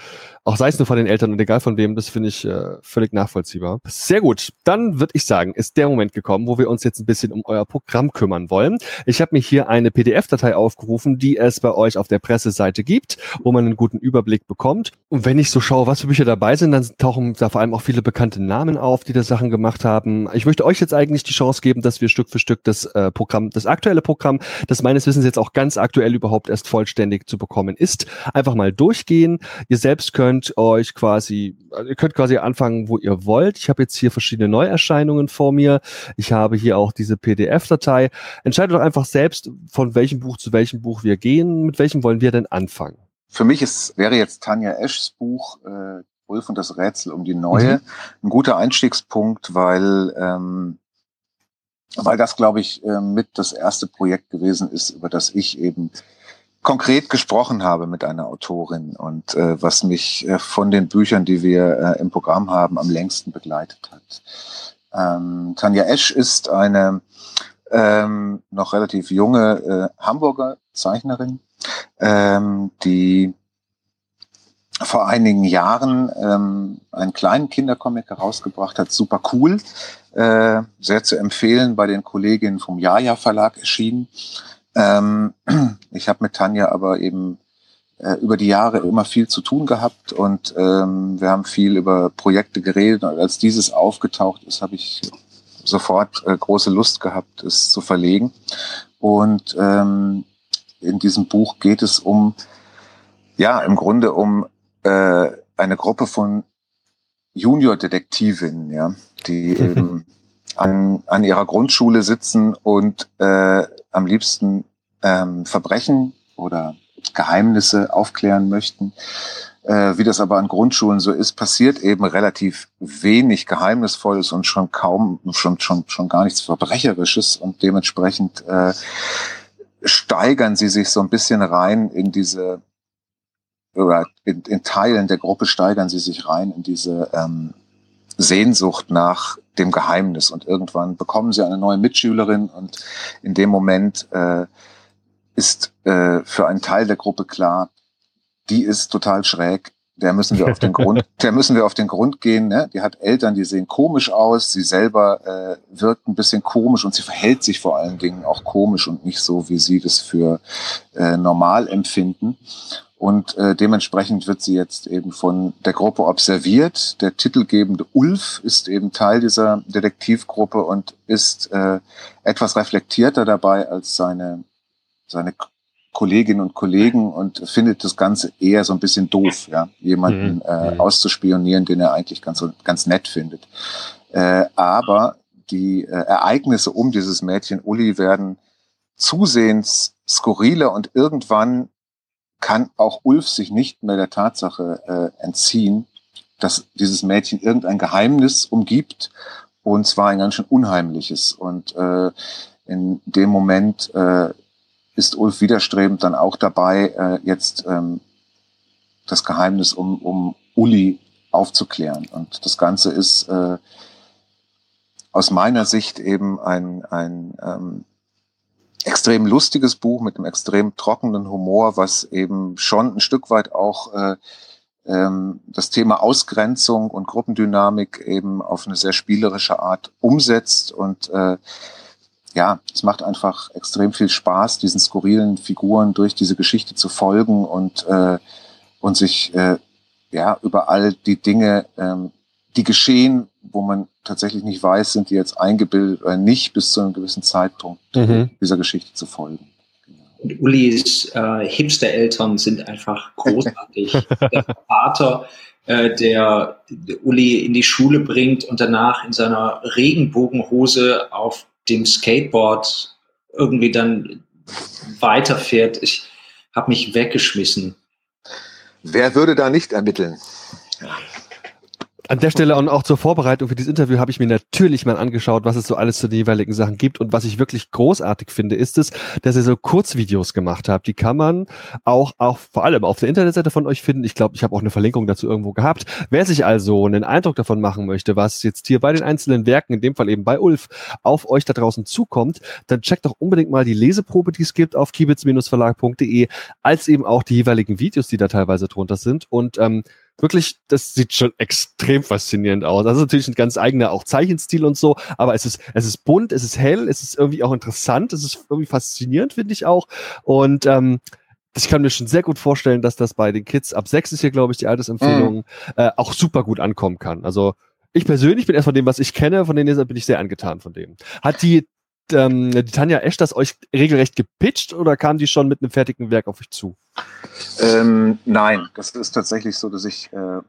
auch sei es nur von den Eltern und egal von wem, das finde ich äh, völlig nachvollziehbar. Sehr gut. Dann würde ich sagen, ist der Moment gekommen, wo wir uns jetzt ein bisschen um euer Programm kümmern wollen. Ich habe mir hier eine PDF-Datei aufgerufen, die es bei euch auf der Presseseite gibt, wo man einen guten Überblick bekommt. Und wenn ich so schaue, was für Bücher dabei sind, dann tauchen da vor allem auch viele bekannte Namen auf, die da Sachen gemacht haben. Ich möchte euch jetzt eigentlich die Chance geben, dass wir Stück für Stück das äh, Programm, das aktuelle Programm, das meines Wissens jetzt auch ganz aktuell überhaupt erst vollständig zu bekommen ist, einfach mal durchgehen. Ihr selbst könnt euch quasi, ihr könnt quasi anfangen, wo ihr wollt. Ich habe jetzt hier verschiedene Neuerscheinungen vor mir. Ich habe hier auch diese PDF-Datei. Entscheidet doch einfach selbst, von welchem Buch zu welchem Buch wir gehen. Mit welchem wollen wir denn anfangen? Für mich ist, wäre jetzt Tanja Eschs Buch äh, Ulf und das Rätsel um die neue. Mhm. Ein guter Einstiegspunkt, weil, ähm, weil das, glaube ich, äh, mit das erste Projekt gewesen ist, über das ich eben konkret gesprochen habe mit einer Autorin und äh, was mich äh, von den Büchern, die wir äh, im Programm haben, am längsten begleitet hat. Ähm, Tanja Esch ist eine ähm, noch relativ junge äh, Hamburger Zeichnerin, ähm, die vor einigen Jahren ähm, einen kleinen Kindercomic herausgebracht hat, super cool, äh, sehr zu empfehlen, bei den Kolleginnen vom Jaja Verlag erschienen. Ähm, ich habe mit Tanja aber eben äh, über die Jahre immer viel zu tun gehabt und ähm, wir haben viel über Projekte geredet und als dieses aufgetaucht ist, habe ich sofort äh, große Lust gehabt, es zu verlegen. Und ähm, in diesem Buch geht es um ja, im Grunde um äh, eine Gruppe von Junior-Detektivinnen, ja, die eben an, an ihrer Grundschule sitzen und äh, am liebsten ähm, Verbrechen oder Geheimnisse aufklären möchten. Äh, wie das aber an Grundschulen so ist, passiert eben relativ wenig Geheimnisvolles und schon kaum, schon, schon, schon gar nichts Verbrecherisches und dementsprechend äh, steigern sie sich so ein bisschen rein in diese oder in, in Teilen der Gruppe steigern sie sich rein in diese ähm, Sehnsucht nach dem Geheimnis und irgendwann bekommen sie eine neue Mitschülerin und in dem Moment äh, ist äh, für einen Teil der Gruppe klar, die ist total schräg, der müssen wir auf den Grund, der müssen wir auf den Grund gehen. Ne? Die hat Eltern, die sehen komisch aus, sie selber äh, wirkt ein bisschen komisch und sie verhält sich vor allen Dingen auch komisch und nicht so, wie sie das für äh, normal empfinden. Und äh, dementsprechend wird sie jetzt eben von der Gruppe observiert. Der titelgebende Ulf ist eben Teil dieser Detektivgruppe und ist äh, etwas reflektierter dabei als seine, seine Kolleginnen und Kollegen und findet das Ganze eher so ein bisschen doof, ja, jemanden mhm. äh, mhm. auszuspionieren, den er eigentlich ganz, ganz nett findet. Äh, aber die äh, Ereignisse um dieses Mädchen Uli werden zusehends skurriler und irgendwann kann auch Ulf sich nicht mehr der Tatsache äh, entziehen, dass dieses Mädchen irgendein Geheimnis umgibt und zwar ein ganz schön unheimliches. Und äh, in dem Moment äh, ist Ulf widerstrebend dann auch dabei, äh, jetzt ähm, das Geheimnis um, um Uli aufzuklären. Und das Ganze ist äh, aus meiner Sicht eben ein, ein ähm, extrem lustiges Buch mit einem extrem trockenen Humor, was eben schon ein Stück weit auch äh, ähm, das Thema Ausgrenzung und Gruppendynamik eben auf eine sehr spielerische Art umsetzt. Und äh, ja, es macht einfach extrem viel Spaß, diesen skurrilen Figuren durch diese Geschichte zu folgen und äh, und sich äh, ja über all die Dinge, ähm, die geschehen, wo man tatsächlich nicht weiß, sind die jetzt eingebildet oder nicht, bis zu einem gewissen Zeitpunkt mhm. dieser Geschichte zu folgen. Und Ulis äh, Hipster-Eltern sind einfach großartig. der Vater, äh, der Uli in die Schule bringt und danach in seiner Regenbogenhose auf dem Skateboard irgendwie dann weiterfährt. Ich habe mich weggeschmissen. Wer würde da nicht ermitteln? An der Stelle und auch zur Vorbereitung für dieses Interview habe ich mir natürlich mal angeschaut, was es so alles zu den jeweiligen Sachen gibt. Und was ich wirklich großartig finde, ist es, dass ihr so Kurzvideos gemacht habt. Die kann man auch, auch vor allem auf der Internetseite von euch finden. Ich glaube, ich habe auch eine Verlinkung dazu irgendwo gehabt. Wer sich also einen Eindruck davon machen möchte, was jetzt hier bei den einzelnen Werken, in dem Fall eben bei Ulf, auf euch da draußen zukommt, dann checkt doch unbedingt mal die Leseprobe, die es gibt auf kibitz-verlag.de, als eben auch die jeweiligen Videos, die da teilweise drunter sind. Und ähm, wirklich, das sieht schon extrem faszinierend aus. Das ist natürlich ein ganz eigener auch Zeichenstil und so, aber es ist, es ist bunt, es ist hell, es ist irgendwie auch interessant, es ist irgendwie faszinierend, finde ich auch. Und ähm, ich kann mir schon sehr gut vorstellen, dass das bei den Kids ab sechs ist hier, glaube ich, die Altersempfehlung, mhm. äh, auch super gut ankommen kann. Also ich persönlich bin erst von dem, was ich kenne, von den Lesern bin ich sehr angetan von dem. Hat die, ähm, die Tanja Esch das euch regelrecht gepitcht oder kam die schon mit einem fertigen Werk auf euch zu? Ähm, nein, das ist tatsächlich so, dass ich äh,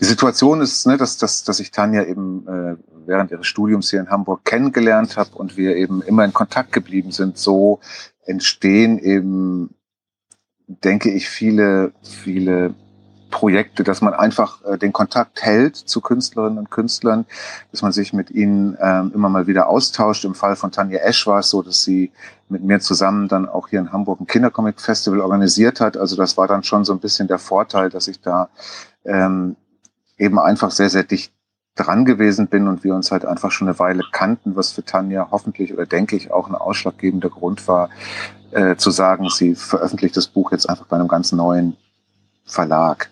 die Situation ist, ne, dass, dass, dass ich Tanja eben äh, während ihres Studiums hier in Hamburg kennengelernt habe und wir eben immer in Kontakt geblieben sind. So entstehen eben, denke ich, viele, viele Projekte, dass man einfach äh, den Kontakt hält zu Künstlerinnen und Künstlern, dass man sich mit ihnen ähm, immer mal wieder austauscht. Im Fall von Tanja Esch war es so, dass sie mit mir zusammen dann auch hier in Hamburg ein Kindercomic-Festival organisiert hat. Also das war dann schon so ein bisschen der Vorteil, dass ich da ähm, eben einfach sehr, sehr dicht dran gewesen bin und wir uns halt einfach schon eine Weile kannten, was für Tanja hoffentlich oder denke ich auch ein ausschlaggebender Grund war, äh, zu sagen, sie veröffentlicht das Buch jetzt einfach bei einem ganz neuen Verlag.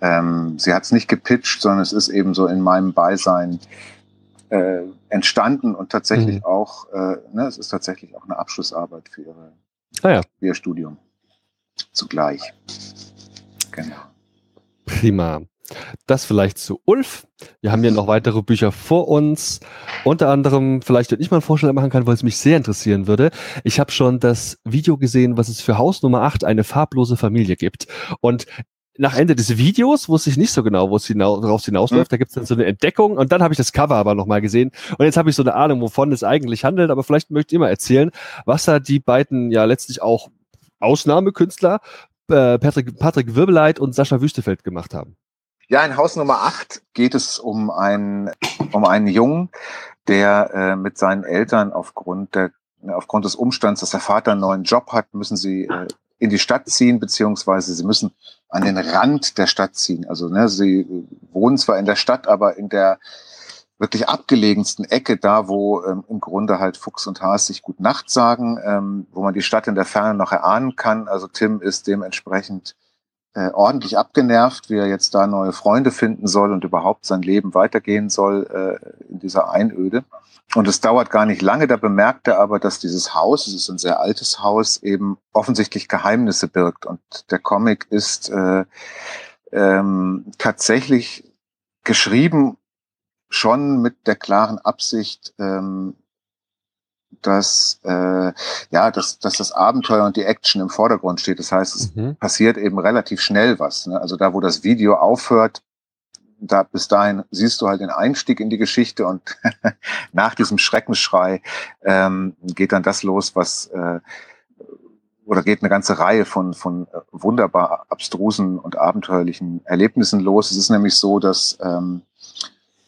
Ähm, sie hat es nicht gepitcht, sondern es ist eben so in meinem Beisein äh, entstanden und tatsächlich mhm. auch, äh, ne, es ist tatsächlich auch eine Abschlussarbeit für, ihre, ah ja. für ihr Studium zugleich. Genau. Prima. Das vielleicht zu Ulf. Wir haben ja noch weitere Bücher vor uns. Unter anderem, vielleicht, wenn ich mal einen Vorschlag machen kann, weil es mich sehr interessieren würde. Ich habe schon das Video gesehen, was es für Haus Nummer 8 eine farblose Familie gibt. Und nach Ende des Videos wusste ich nicht so genau, wo es hinaus, darauf hinausläuft. Da gibt es dann so eine Entdeckung und dann habe ich das Cover aber nochmal gesehen. Und jetzt habe ich so eine Ahnung, wovon es eigentlich handelt. Aber vielleicht möchte ich mal erzählen, was da die beiden ja letztlich auch Ausnahmekünstler, äh, Patrick, Patrick Wirbeleit und Sascha Wüstefeld gemacht haben. Ja, in Haus Nummer 8 geht es um einen, um einen Jungen, der äh, mit seinen Eltern aufgrund der aufgrund des Umstands, dass der Vater einen neuen Job hat, müssen sie äh, in die Stadt ziehen, beziehungsweise sie müssen an den Rand der Stadt ziehen. Also ne, sie wohnen zwar in der Stadt, aber in der wirklich abgelegensten Ecke, da wo ähm, im Grunde halt Fuchs und Haas sich gut Nacht sagen, ähm, wo man die Stadt in der Ferne noch erahnen kann. Also Tim ist dementsprechend äh, ordentlich abgenervt, wie er jetzt da neue Freunde finden soll und überhaupt sein Leben weitergehen soll äh, in dieser Einöde. Und es dauert gar nicht lange, da bemerkt er aber, dass dieses Haus, es ist ein sehr altes Haus, eben offensichtlich Geheimnisse birgt. Und der Comic ist äh, ähm, tatsächlich geschrieben schon mit der klaren Absicht, ähm, dass, äh, ja, dass, dass das Abenteuer und die Action im Vordergrund steht. Das heißt, es mhm. passiert eben relativ schnell was. Ne? Also da, wo das Video aufhört, da bis dahin siehst du halt den Einstieg in die Geschichte und nach diesem Schreckensschrei ähm, geht dann das los, was äh, oder geht eine ganze Reihe von, von äh, wunderbar abstrusen und abenteuerlichen Erlebnissen los. Es ist nämlich so, dass ähm,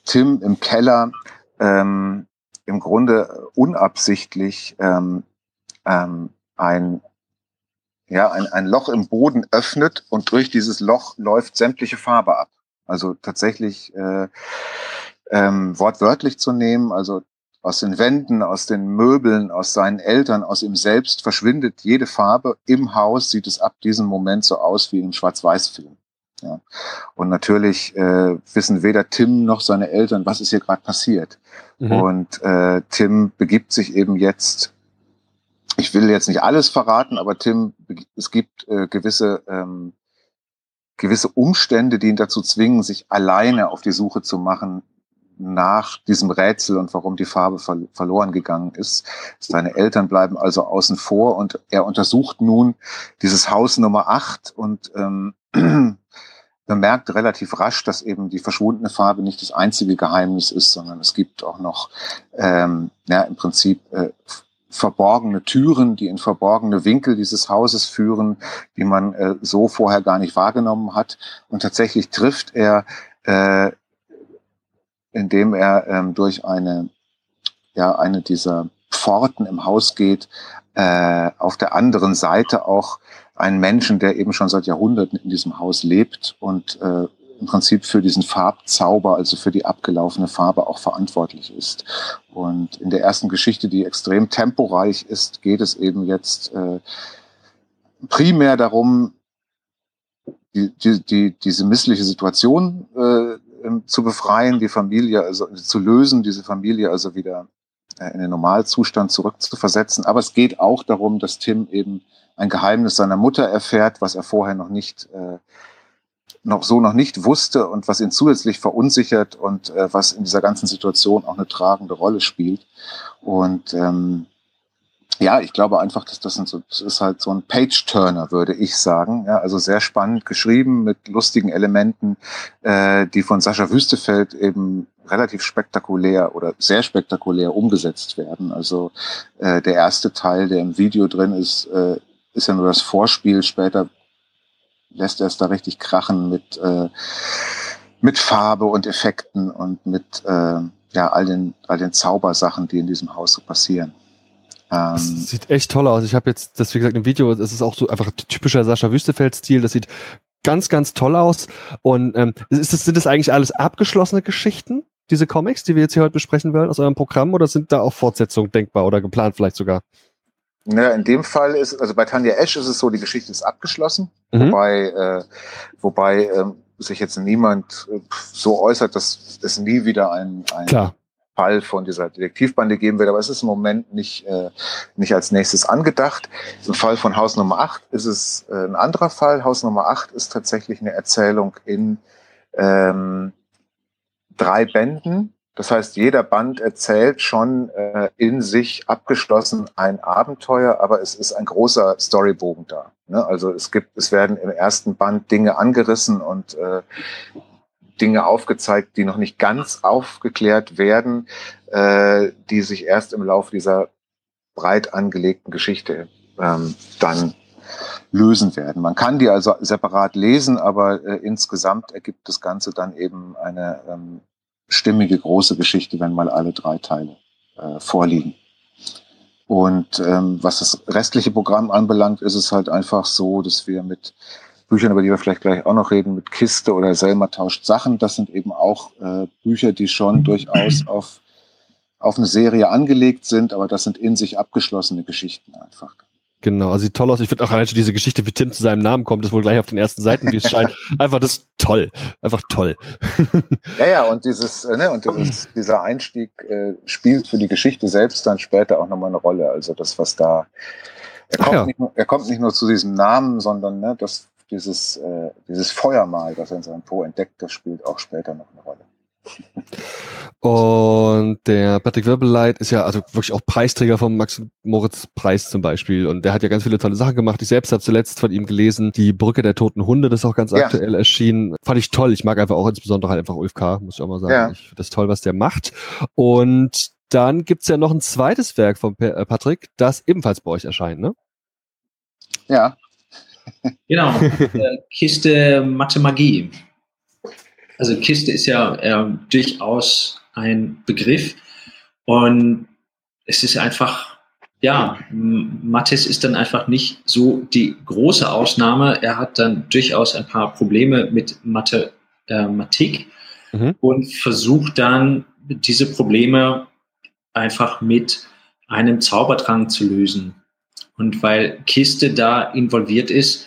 Tim im Keller ähm, im Grunde unabsichtlich ähm, ähm, ein, ja, ein, ein Loch im Boden öffnet und durch dieses Loch läuft sämtliche Farbe ab. Also tatsächlich äh, ähm, wortwörtlich zu nehmen, also aus den Wänden, aus den Möbeln, aus seinen Eltern, aus ihm selbst verschwindet jede Farbe. Im Haus sieht es ab diesem Moment so aus wie im Schwarz-Weiß-Film. Ja. Und natürlich äh, wissen weder Tim noch seine Eltern, was ist hier gerade passiert. Mhm. Und äh, Tim begibt sich eben jetzt, ich will jetzt nicht alles verraten, aber Tim, es gibt äh, gewisse, ähm, gewisse Umstände, die ihn dazu zwingen, sich alleine auf die Suche zu machen nach diesem Rätsel und warum die Farbe ver verloren gegangen ist. Seine Eltern bleiben also außen vor und er untersucht nun dieses Haus Nummer 8 und ähm, bemerkt relativ rasch, dass eben die verschwundene Farbe nicht das einzige Geheimnis ist, sondern es gibt auch noch ähm, ja, im Prinzip äh, verborgene Türen, die in verborgene Winkel dieses Hauses führen, die man äh, so vorher gar nicht wahrgenommen hat. Und tatsächlich trifft er, äh, indem er ähm, durch eine, ja, eine dieser Pforten im Haus geht, äh, auf der anderen Seite auch einen Menschen, der eben schon seit Jahrhunderten in diesem Haus lebt und äh, im Prinzip für diesen Farbzauber, also für die abgelaufene Farbe auch verantwortlich ist. Und in der ersten Geschichte, die extrem temporeich ist, geht es eben jetzt äh, primär darum, die, die, die, diese missliche Situation äh, zu befreien, die Familie also zu lösen, diese Familie also wieder äh, in den Normalzustand zurückzuversetzen. Aber es geht auch darum, dass Tim eben ein Geheimnis seiner Mutter erfährt, was er vorher noch nicht äh, noch so noch nicht wusste und was ihn zusätzlich verunsichert und äh, was in dieser ganzen Situation auch eine tragende Rolle spielt. Und ähm, ja, ich glaube einfach, dass das, so, das ist halt so ein Page-Turner, würde ich sagen. Ja, also sehr spannend geschrieben mit lustigen Elementen, äh, die von Sascha Wüstefeld eben relativ spektakulär oder sehr spektakulär umgesetzt werden. Also äh, der erste Teil, der im Video drin ist, äh, ist ja nur das Vorspiel. Später lässt er es da richtig krachen mit, äh, mit Farbe und Effekten und mit äh, ja, all, den, all den Zaubersachen, die in diesem Haus so passieren. Ähm, das sieht echt toll aus. Ich habe jetzt, das wie gesagt im Video, das ist auch so einfach typischer Sascha Wüstefeld-Stil. Das sieht ganz, ganz toll aus. Und ähm, ist das, sind das eigentlich alles abgeschlossene Geschichten, diese Comics, die wir jetzt hier heute besprechen wollen aus eurem Programm, oder sind da auch Fortsetzungen denkbar oder geplant vielleicht sogar? Ja, in dem Fall ist, also bei Tanja Esch ist es so, die Geschichte ist abgeschlossen, mhm. wobei, äh, wobei ähm, sich jetzt niemand äh, so äußert, dass es nie wieder ein, ein Klar. Fall von dieser Detektivbande geben wird, aber es ist im Moment nicht, äh, nicht als nächstes angedacht. Im Fall von Haus Nummer 8 ist es äh, ein anderer Fall. Haus Nummer 8 ist tatsächlich eine Erzählung in ähm, drei Bänden das heißt, jeder Band erzählt schon äh, in sich abgeschlossen ein Abenteuer, aber es ist ein großer Storybogen da. Ne? Also es gibt, es werden im ersten Band Dinge angerissen und äh, Dinge aufgezeigt, die noch nicht ganz aufgeklärt werden, äh, die sich erst im Laufe dieser breit angelegten Geschichte ähm, dann lösen werden. Man kann die also separat lesen, aber äh, insgesamt ergibt das Ganze dann eben eine ähm, stimmige große Geschichte, wenn mal alle drei Teile äh, vorliegen. Und ähm, was das restliche Programm anbelangt, ist es halt einfach so, dass wir mit Büchern, über die wir vielleicht gleich auch noch reden, mit Kiste oder Selma tauscht Sachen, das sind eben auch äh, Bücher, die schon durchaus auf, auf eine Serie angelegt sind, aber das sind in sich abgeschlossene Geschichten einfach. Genau, also sieht toll aus. Ich finde auch allein schon diese Geschichte, wie Tim zu seinem Namen kommt, ist wohl gleich auf den ersten Seiten, wie es scheint. Einfach das ist toll. Einfach toll. ja, ja, und dieses, äh, ne, und dieses, dieser Einstieg äh, spielt für die Geschichte selbst dann später auch nochmal eine Rolle. Also das, was da, er kommt, ja. nicht, nur, er kommt nicht nur zu diesem Namen, sondern ne, das, dieses, äh, dieses Feuermal, das er in seinem Po entdeckt, das spielt auch später noch eine Rolle. Und der Patrick Wirbeleit ist ja also wirklich auch Preisträger vom Max Moritz Preis zum Beispiel. Und der hat ja ganz viele tolle Sachen gemacht. Ich selbst habe zuletzt von ihm gelesen, die Brücke der toten Hunde, das ist auch ganz ja. aktuell erschienen. Fand ich toll. Ich mag einfach auch insbesondere halt einfach Ulf K., muss ich auch mal sagen. Ja. Ich finde das toll, was der macht. Und dann gibt's ja noch ein zweites Werk von äh, Patrick, das ebenfalls bei euch erscheint, ne? Ja. Genau. Kiste Mathe Magie. Also Kiste ist ja äh, durchaus ein Begriff und es ist einfach, ja, Mathis ist dann einfach nicht so die große Ausnahme. Er hat dann durchaus ein paar Probleme mit Mathematik äh, mhm. und versucht dann diese Probleme einfach mit einem Zaubertrank zu lösen. Und weil Kiste da involviert ist,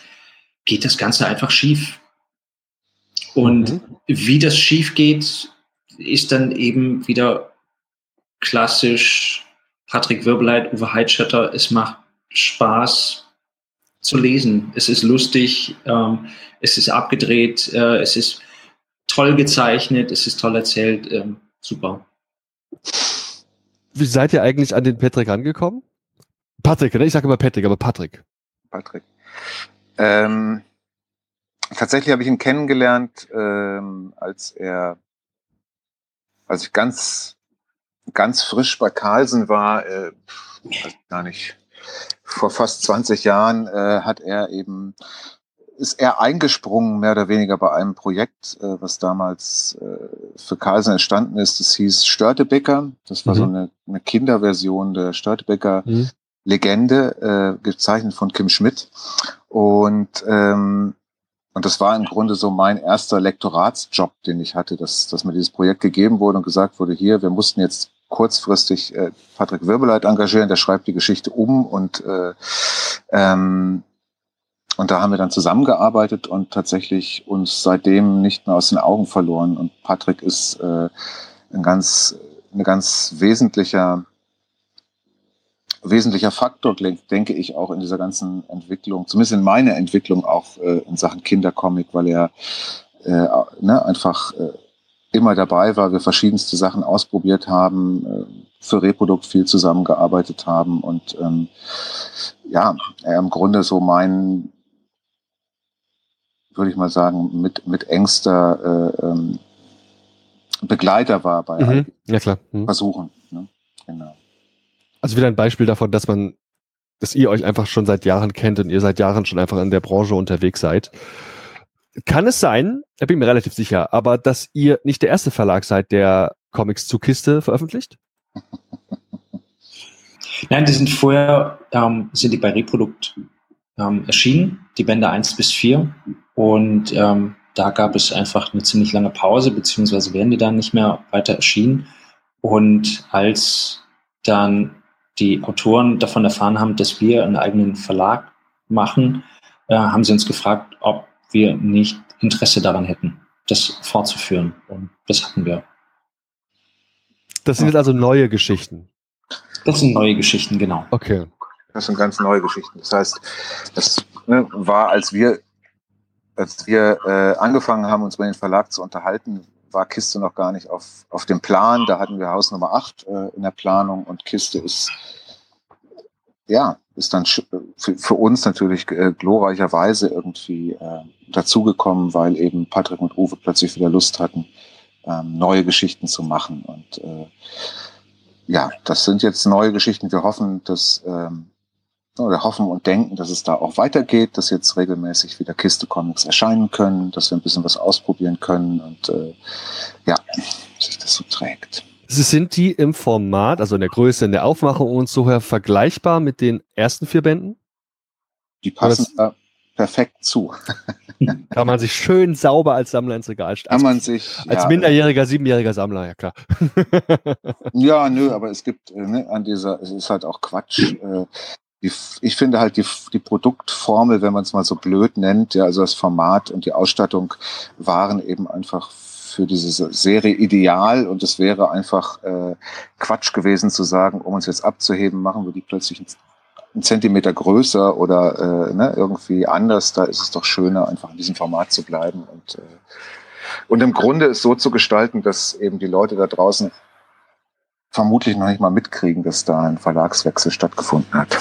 geht das Ganze einfach schief. Und mhm. wie das schief geht, ist dann eben wieder klassisch Patrick Wirbeleit, Uwe Heidschötter. Es macht Spaß zu lesen. Es ist lustig, ähm, es ist abgedreht, äh, es ist toll gezeichnet, es ist toll erzählt. Ähm, super. Wie seid ihr eigentlich an den Patrick angekommen? Patrick, ne? Ich sage immer Patrick, aber Patrick. Patrick. Ähm, tatsächlich habe ich ihn kennengelernt, ähm, als er, als ich ganz ganz frisch bei Carlsen war, äh, gar nicht, vor fast 20 Jahren äh, hat er eben ist er eingesprungen, mehr oder weniger bei einem Projekt, äh, was damals äh, für Carlsen entstanden ist. Das hieß Störtebecker. Das war mhm. so eine, eine Kinderversion der Störtebecker mhm. Legende, äh, gezeichnet von Kim Schmidt. Und, ähm, und das war im Grunde so mein erster Lektoratsjob, den ich hatte, dass, dass mir dieses Projekt gegeben wurde und gesagt wurde, hier, wir mussten jetzt kurzfristig äh, Patrick Wirbeleit engagieren, der schreibt die Geschichte um und äh, ähm, und da haben wir dann zusammengearbeitet und tatsächlich uns seitdem nicht mehr aus den Augen verloren. Und Patrick ist äh, ein ganz, ein ganz wesentlicher, wesentlicher Faktor, denke ich, auch in dieser ganzen Entwicklung, zumindest in meiner Entwicklung auch äh, in Sachen Kindercomic, weil er äh, ne, einfach äh, immer dabei war, wir verschiedenste Sachen ausprobiert haben, äh, für Reprodukt viel zusammengearbeitet haben und ähm, ja, er im Grunde so mein würde ich mal sagen, mit, mit engster äh, ähm, Begleiter war bei mhm. ja, klar. Mhm. Versuchen. Ne? Genau. Also wieder ein Beispiel davon, dass man, dass ihr euch einfach schon seit Jahren kennt und ihr seit Jahren schon einfach in der Branche unterwegs seid. Kann es sein, da bin ich mir relativ sicher, aber dass ihr nicht der erste Verlag seid, der Comics zu Kiste veröffentlicht? Nein, die sind vorher, ähm, sind die bei Reprodukt ähm, erschienen, die Bände 1 bis 4. Und ähm, da gab es einfach eine ziemlich lange Pause, beziehungsweise werden die dann nicht mehr weiter erschienen. Und als dann die Autoren davon erfahren haben, dass wir einen eigenen Verlag machen, äh, haben sie uns gefragt, ob wir nicht Interesse daran hätten, das fortzuführen. Und das hatten wir. Das sind jetzt also neue Geschichten. Das sind neue Geschichten, genau. Okay. Das sind ganz neue Geschichten. Das heißt, das ne, war, als wir, als wir äh, angefangen haben, uns mit dem Verlag zu unterhalten, war Kiste noch gar nicht auf, auf dem Plan. Da hatten wir Haus Nummer 8 äh, in der Planung und Kiste ist, ja, ist dann für, für uns natürlich äh, glorreicherweise irgendwie äh, dazugekommen, weil eben Patrick und Uwe plötzlich wieder Lust hatten, ähm, neue Geschichten zu machen. Und äh, ja, das sind jetzt neue Geschichten. Wir hoffen, dass ähm, oder hoffen und denken, dass es da auch weitergeht, dass jetzt regelmäßig wieder Kiste-Comics erscheinen können, dass wir ein bisschen was ausprobieren können und äh, ja, sich das so trägt. Sind die im Format, also in der Größe, in der Aufmachung und so her vergleichbar mit den ersten vier Bänden? Die passen da perfekt zu. Kann man sich schön sauber als Sammler ins Regal stellen. Kann man sich. Als ja, minderjähriger, siebenjähriger Sammler, ja klar. ja, nö, aber es gibt äh, ne, an dieser, es ist halt auch Quatsch. Äh, die, ich finde halt die, die Produktformel, wenn man es mal so blöd nennt, ja, also das Format und die Ausstattung waren eben einfach für diese Serie ideal und es wäre einfach äh, Quatsch gewesen zu sagen, um uns jetzt abzuheben, machen wir die plötzlich einen Zentimeter größer oder äh, ne, irgendwie anders. Da ist es doch schöner, einfach in diesem Format zu bleiben und äh, und im Grunde es so zu gestalten, dass eben die Leute da draußen vermutlich noch nicht mal mitkriegen, dass da ein Verlagswechsel stattgefunden hat.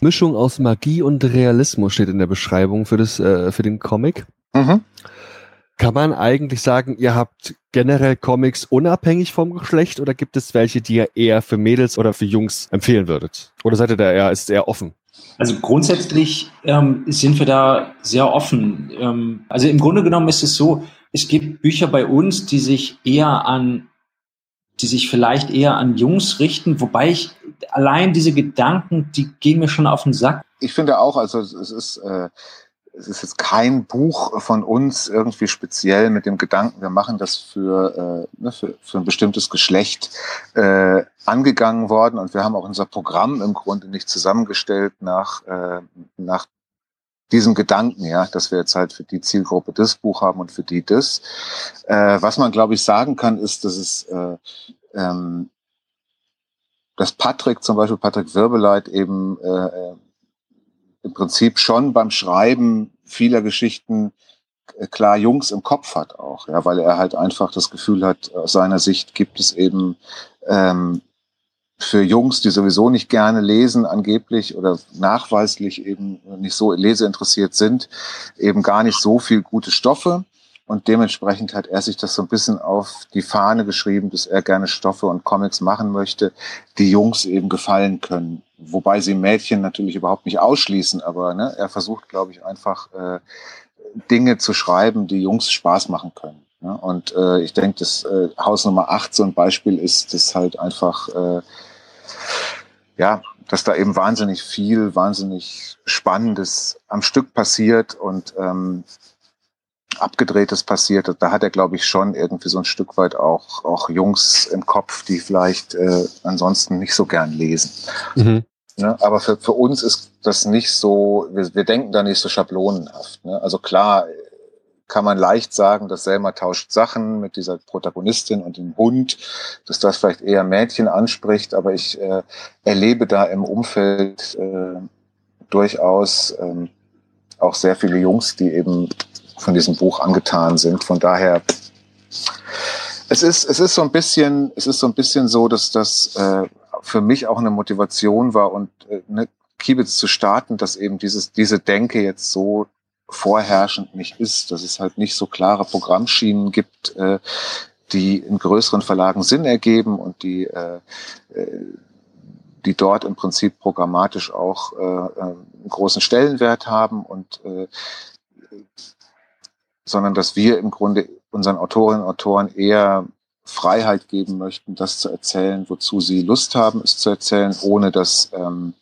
Mischung aus Magie und Realismus steht in der Beschreibung für, das, äh, für den Comic. Mhm. Kann man eigentlich sagen, ihr habt generell Comics unabhängig vom Geschlecht oder gibt es welche, die ihr eher für Mädels oder für Jungs empfehlen würdet? Oder seid ihr da eher, ist eher offen? Also grundsätzlich ähm, sind wir da sehr offen. Ähm, also im Grunde genommen ist es so, es gibt Bücher bei uns, die sich eher an die sich vielleicht eher an Jungs richten, wobei ich allein diese Gedanken, die gehen mir schon auf den Sack. Ich finde auch, also es ist, äh, es ist jetzt kein Buch von uns irgendwie speziell mit dem Gedanken, wir machen das für, äh, ne, für, für ein bestimmtes Geschlecht äh, angegangen worden und wir haben auch unser Programm im Grunde nicht zusammengestellt nach, äh, nach diesem Gedanken, ja, dass wir jetzt halt für die Zielgruppe das Buch haben und für die das. Äh, was man, glaube ich, sagen kann, ist, dass es äh, ähm, dass Patrick, zum Beispiel Patrick Wirbeleit, eben äh, äh im Prinzip schon beim Schreiben vieler Geschichten äh, klar Jungs im Kopf hat auch, ja, weil er halt einfach das Gefühl hat, aus seiner Sicht gibt es eben ähm, für Jungs, die sowieso nicht gerne lesen, angeblich oder nachweislich eben nicht so leseinteressiert sind, eben gar nicht so viel gute Stoffe. und dementsprechend hat er sich das so ein bisschen auf die Fahne geschrieben, dass er gerne Stoffe und Comics machen möchte, die Jungs eben gefallen können. Wobei sie Mädchen natürlich überhaupt nicht ausschließen, aber ne, er versucht, glaube ich, einfach äh, Dinge zu schreiben, die Jungs Spaß machen können. Ne? Und äh, ich denke, das äh, Haus Nummer 8 so ein Beispiel ist, das halt einfach, äh, ja, dass da eben wahnsinnig viel, wahnsinnig Spannendes am Stück passiert und ähm, Abgedrehtes passiert. Da hat er, glaube ich, schon irgendwie so ein Stück weit auch, auch Jungs im Kopf, die vielleicht äh, ansonsten nicht so gern lesen. Mhm. Ne? Aber für, für uns ist das nicht so, wir, wir denken da nicht so schablonenhaft. Ne? Also klar kann man leicht sagen, dass Selma tauscht Sachen mit dieser Protagonistin und dem Hund, dass das vielleicht eher Mädchen anspricht, aber ich äh, erlebe da im Umfeld äh, durchaus ähm, auch sehr viele Jungs, die eben von diesem Buch angetan sind. Von daher, es ist, es ist so ein bisschen, es ist so ein bisschen so, dass das äh, für mich auch eine Motivation war und äh, ne, Kiebitz zu starten, dass eben dieses, diese Denke jetzt so vorherrschend nicht ist, dass es halt nicht so klare Programmschienen gibt, äh, die in größeren Verlagen Sinn ergeben und die, äh, äh die dort im Prinzip programmatisch auch äh, einen großen Stellenwert haben und äh, sondern dass wir im Grunde unseren Autorinnen und Autoren eher Freiheit geben möchten, das zu erzählen, wozu sie Lust haben, es zu erzählen, ohne dass, ähm,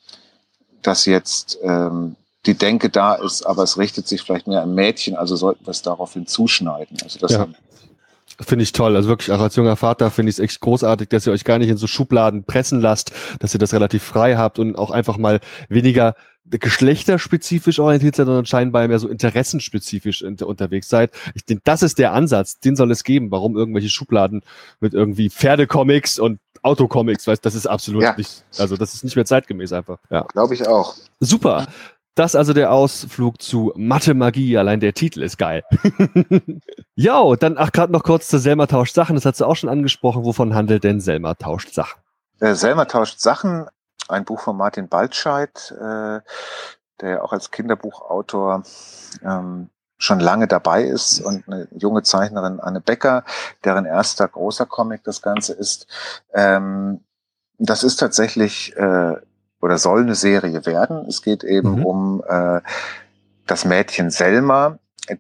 dass jetzt ähm, die Denke da ist, aber es richtet sich vielleicht mehr an Mädchen, also sollten wir es daraufhin zuschneiden. Also das ja. Finde ich toll. Also wirklich auch als junger Vater finde ich es echt großartig, dass ihr euch gar nicht in so Schubladen pressen lasst, dass ihr das relativ frei habt und auch einfach mal weniger geschlechterspezifisch orientiert seid, sondern scheinbar mehr so interessenspezifisch unterwegs seid. Ich denke, das ist der Ansatz, den soll es geben. Warum irgendwelche Schubladen mit irgendwie Pferdecomics und Autocomics, weißt, das ist absolut ja. nicht, also das ist nicht mehr zeitgemäß einfach. Ja. Glaube ich auch. Super. Das also der Ausflug zu Mathe Magie. Allein der Titel ist geil. ja, dann ach gerade noch kurz zu Selma tauscht Sachen. Das hat sie auch schon angesprochen. Wovon handelt denn Selma tauscht Sachen? Äh, Selma tauscht Sachen. Ein Buch von Martin Baltscheid, äh, der auch als Kinderbuchautor ähm, schon lange dabei ist und eine junge Zeichnerin Anne Becker, deren erster großer Comic das Ganze ist. Ähm, das ist tatsächlich äh, oder soll eine Serie werden. Es geht eben mhm. um äh, das Mädchen Selma,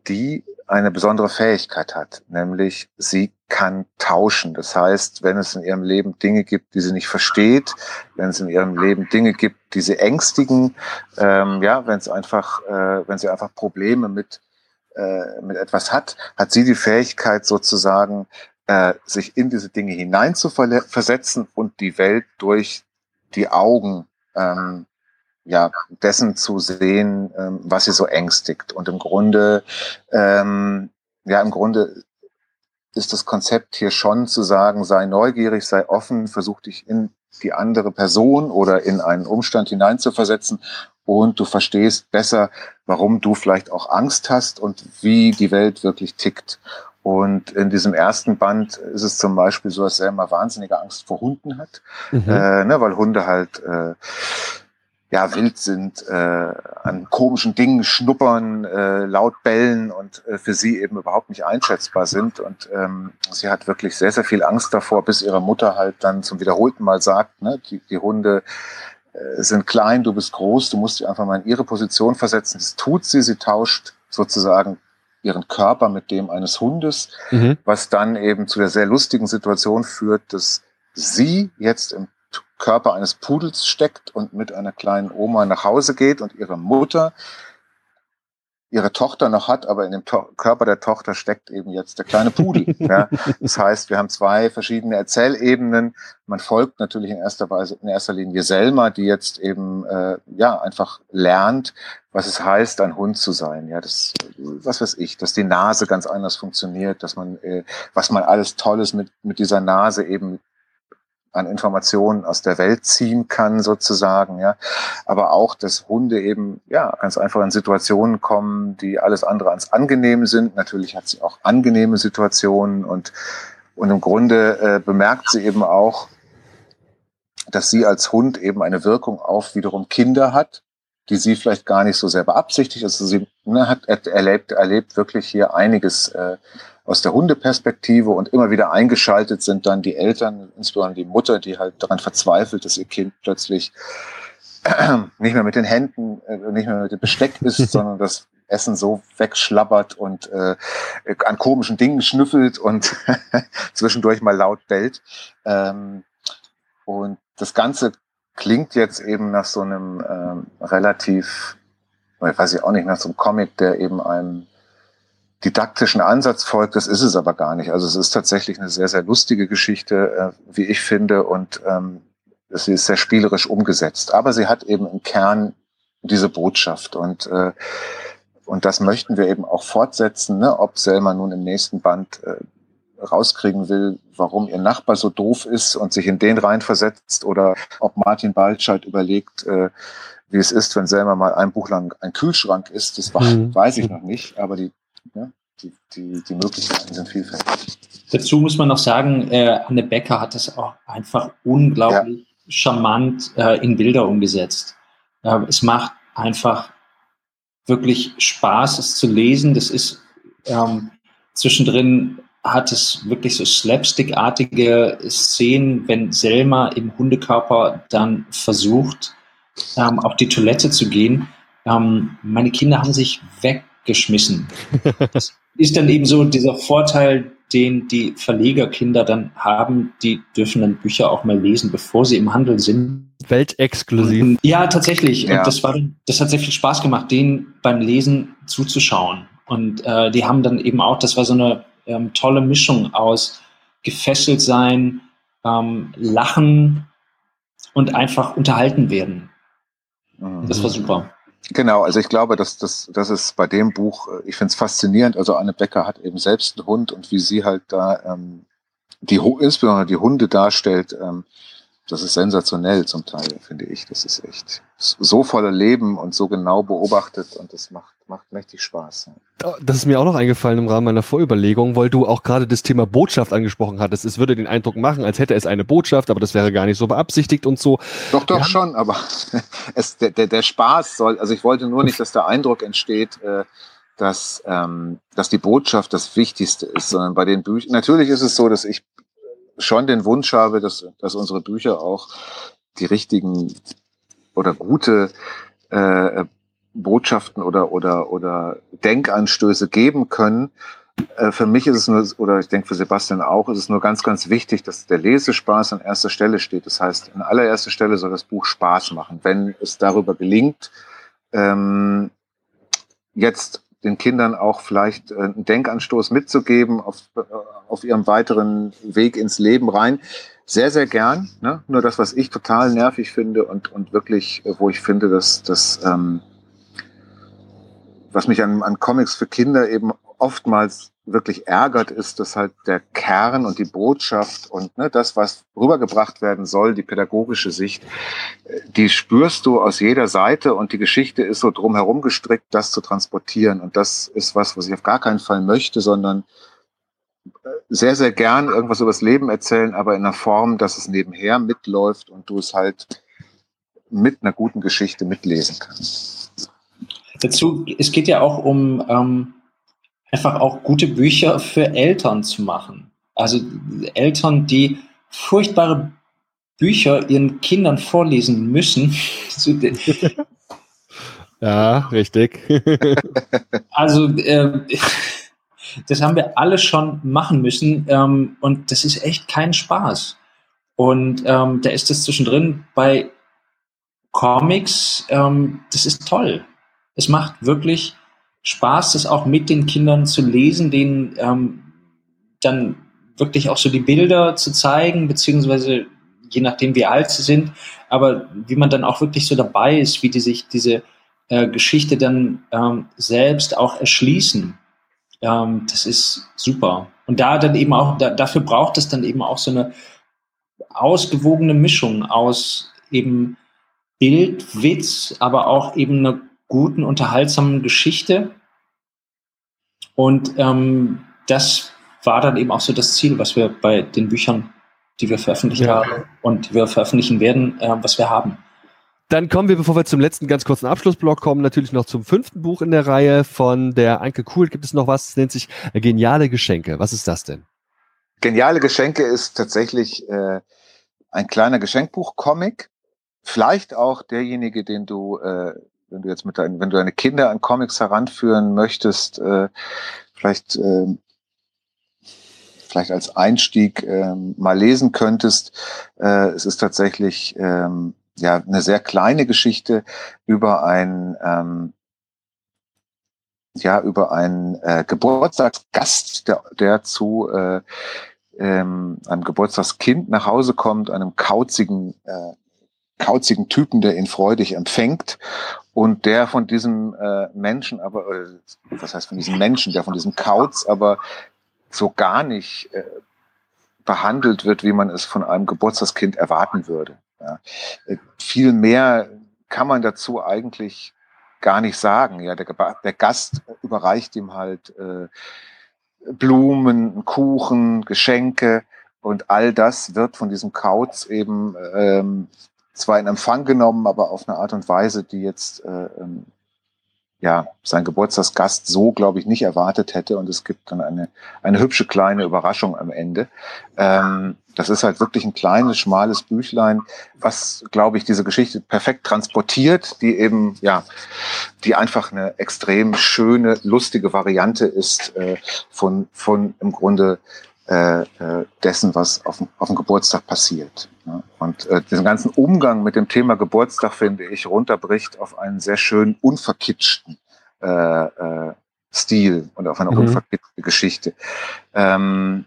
die eine besondere Fähigkeit hat, nämlich sie kann tauschen. Das heißt, wenn es in ihrem Leben Dinge gibt, die sie nicht versteht, wenn es in ihrem Leben Dinge gibt, die sie ängstigen, ähm, ja, wenn es einfach, äh, wenn sie einfach Probleme mit äh, mit etwas hat, hat sie die Fähigkeit sozusagen, äh, sich in diese Dinge hinein zu versetzen und die Welt durch die Augen ähm, ja, dessen zu sehen, ähm, was sie so ängstigt. Und im Grunde, ähm, ja, im Grunde ist das Konzept hier schon zu sagen, sei neugierig, sei offen, versuch dich in die andere Person oder in einen Umstand hineinzuversetzen und du verstehst besser, warum du vielleicht auch Angst hast und wie die Welt wirklich tickt. Und in diesem ersten Band ist es zum Beispiel so, dass er immer wahnsinnige Angst vor Hunden hat, mhm. äh, ne, weil Hunde halt äh, ja wild sind, äh, an komischen Dingen schnuppern, äh, laut bellen und äh, für sie eben überhaupt nicht einschätzbar sind. Und ähm, sie hat wirklich sehr, sehr viel Angst davor, bis ihre Mutter halt dann zum wiederholten Mal sagt, ne, die, die Hunde äh, sind klein, du bist groß, du musst dich einfach mal in ihre Position versetzen. Das tut sie, sie tauscht sozusagen ihren Körper mit dem eines Hundes, mhm. was dann eben zu der sehr lustigen Situation führt, dass sie jetzt im Körper eines Pudels steckt und mit einer kleinen Oma nach Hause geht und ihre Mutter ihre Tochter noch hat, aber in dem to Körper der Tochter steckt eben jetzt der kleine Pudel. ja. Das heißt, wir haben zwei verschiedene Erzählebenen. Man folgt natürlich in erster Weise, in erster Linie Selma, die jetzt eben äh, ja einfach lernt, was es heißt, ein Hund zu sein. Ja, das, was weiß ich, dass die Nase ganz anders funktioniert, dass man, äh, was man alles Tolles mit mit dieser Nase eben an Informationen aus der Welt ziehen kann, sozusagen, ja. Aber auch, dass Hunde eben, ja, ganz einfach in Situationen kommen, die alles andere als angenehm sind. Natürlich hat sie auch angenehme Situationen und, und im Grunde äh, bemerkt sie eben auch, dass sie als Hund eben eine Wirkung auf wiederum Kinder hat, die sie vielleicht gar nicht so sehr beabsichtigt. Also sie ne, hat erlebt, erlebt wirklich hier einiges äh, aus der Hundeperspektive und immer wieder eingeschaltet sind dann die Eltern, insbesondere die Mutter, die halt daran verzweifelt, dass ihr Kind plötzlich nicht mehr mit den Händen, äh, nicht mehr mit dem Besteck isst, sondern das Essen so wegschlabbert und äh, an komischen Dingen schnüffelt und zwischendurch mal laut bellt. Ähm, und das Ganze klingt jetzt eben nach so einem ähm, relativ, ich weiß ich auch nicht, nach so einem Comic, der eben einem didaktischen Ansatz folgt. Das ist es aber gar nicht. Also es ist tatsächlich eine sehr, sehr lustige Geschichte, äh, wie ich finde, und ähm, sie ist sehr spielerisch umgesetzt. Aber sie hat eben im Kern diese Botschaft und äh, und das möchten wir eben auch fortsetzen, ne? ob Selma nun im nächsten Band äh, rauskriegen will, warum ihr Nachbar so doof ist und sich in den reinversetzt oder ob Martin Baltscheid überlegt, äh, wie es ist, wenn Selma mal ein Buch lang ein Kühlschrank ist. Das war, mhm. weiß ich noch nicht, aber die, die, die, die Möglichkeiten sind vielfältig. Dazu muss man noch sagen, äh, Anne Becker hat das auch einfach unglaublich ja. charmant äh, in Bilder umgesetzt. Äh, es macht einfach wirklich Spaß, es zu lesen. Das ist ähm, zwischendrin hat es wirklich so slapstickartige Szenen, wenn Selma im Hundekörper dann versucht, ähm, auf die Toilette zu gehen. Ähm, meine Kinder haben sich weggeschmissen. das ist dann eben so dieser Vorteil, den die Verlegerkinder dann haben, die dürfen dann Bücher auch mal lesen, bevor sie im Handel sind. Weltexklusiv. Ja, tatsächlich. Ja. Und das war, das hat sehr viel Spaß gemacht, denen beim Lesen zuzuschauen. Und äh, die haben dann eben auch, das war so eine ähm, tolle Mischung aus gefesselt sein, ähm, lachen und einfach unterhalten werden. Mhm. Das war super. Genau, also ich glaube, dass das, das ist bei dem Buch, äh, ich finde es faszinierend. Also Anne Becker hat eben selbst einen Hund und wie sie halt da ähm, die insbesondere die Hunde darstellt, ähm, das ist sensationell zum Teil, finde ich. Das ist echt so voller Leben und so genau beobachtet und das macht, macht mächtig Spaß. Das ist mir auch noch eingefallen im Rahmen meiner Vorüberlegung, weil du auch gerade das Thema Botschaft angesprochen hattest. Es würde den Eindruck machen, als hätte es eine Botschaft, aber das wäre gar nicht so beabsichtigt und so. Doch, doch, schon, aber es, der, der, der Spaß soll, also ich wollte nur nicht, dass der Eindruck entsteht, äh, dass, ähm, dass die Botschaft das Wichtigste ist, sondern bei den Büchern, natürlich ist es so, dass ich schon den Wunsch habe, dass, dass unsere Bücher auch die richtigen oder gute äh, Botschaften oder, oder, oder Denkanstöße geben können. Äh, für mich ist es nur, oder ich denke für Sebastian auch, ist es nur ganz, ganz wichtig, dass der Lesespaß an erster Stelle steht. Das heißt, an allererster Stelle soll das Buch Spaß machen. Wenn es darüber gelingt, ähm, jetzt den Kindern auch vielleicht äh, einen Denkanstoß mitzugeben auf, äh, auf ihrem weiteren Weg ins Leben rein. Sehr, sehr gern. Ne? Nur das, was ich total nervig finde und, und wirklich, wo ich finde, dass das, ähm, was mich an, an Comics für Kinder eben oftmals wirklich ärgert, ist, dass halt der Kern und die Botschaft und ne, das, was rübergebracht werden soll, die pädagogische Sicht, äh, die spürst du aus jeder Seite und die Geschichte ist so drumherum gestrickt, das zu transportieren. Und das ist was, was ich auf gar keinen Fall möchte, sondern äh, sehr, sehr gern irgendwas über das Leben erzählen, aber in einer Form, dass es nebenher mitläuft und du es halt mit einer guten Geschichte mitlesen kannst. Dazu, es geht ja auch um ähm einfach auch gute Bücher für Eltern zu machen. Also Eltern, die furchtbare Bücher ihren Kindern vorlesen müssen. ja, richtig. also äh, das haben wir alle schon machen müssen ähm, und das ist echt kein Spaß. Und ähm, da ist das zwischendrin bei Comics, ähm, das ist toll. Es macht wirklich Spaß, das auch mit den Kindern zu lesen, denen ähm, dann wirklich auch so die Bilder zu zeigen, beziehungsweise je nachdem, wie alt sie sind, aber wie man dann auch wirklich so dabei ist, wie die sich diese äh, Geschichte dann ähm, selbst auch erschließen. Ähm, das ist super. Und da dann eben auch, da, dafür braucht es dann eben auch so eine ausgewogene Mischung aus eben Bild, Witz, aber auch eben eine guten, unterhaltsamen Geschichte. Und ähm, das war dann eben auch so das Ziel, was wir bei den Büchern, die wir veröffentlicht ja. haben und die wir veröffentlichen werden, äh, was wir haben. Dann kommen wir, bevor wir zum letzten ganz kurzen Abschlussblock kommen, natürlich noch zum fünften Buch in der Reihe von der Anke Kuhl. Gibt es noch was, das nennt sich Geniale Geschenke. Was ist das denn? Geniale Geschenke ist tatsächlich äh, ein kleiner Geschenkbuch-Comic. Vielleicht auch derjenige, den du, äh, wenn du jetzt mit deinen, wenn du deine Kinder an Comics heranführen möchtest, äh, vielleicht äh, vielleicht als Einstieg ähm, mal lesen könntest. Äh, es ist tatsächlich ähm, ja eine sehr kleine Geschichte über ein ähm, ja über einen äh, Geburtstagsgast, der, der zu äh, ähm, einem Geburtstagskind nach Hause kommt, einem kauzigen äh, kauzigen Typen, der ihn freudig empfängt und der von diesem äh, Menschen aber, äh, was heißt von diesem Menschen, der von diesem Kauz aber so gar nicht äh, behandelt wird, wie man es von einem Geburtstagskind erwarten würde. Ja. Äh, viel mehr kann man dazu eigentlich gar nicht sagen. Ja, der, der Gast überreicht ihm halt äh, Blumen, Kuchen, Geschenke und all das wird von diesem Kauz eben ähm, zwar in Empfang genommen, aber auf eine Art und Weise, die jetzt äh, ähm, ja, sein Geburtstagsgast so, glaube ich, nicht erwartet hätte. Und es gibt dann eine, eine hübsche kleine Überraschung am Ende. Ähm, das ist halt wirklich ein kleines, schmales Büchlein, was, glaube ich, diese Geschichte perfekt transportiert, die eben, ja, die einfach eine extrem schöne, lustige Variante ist äh, von, von im Grunde äh, äh dessen, was auf, auf dem Geburtstag passiert. Und äh, diesen ganzen Umgang mit dem Thema Geburtstag, finde ich, runterbricht auf einen sehr schönen, unverkitschten äh, äh, Stil und auf eine mhm. unverkitschte Geschichte. Ähm,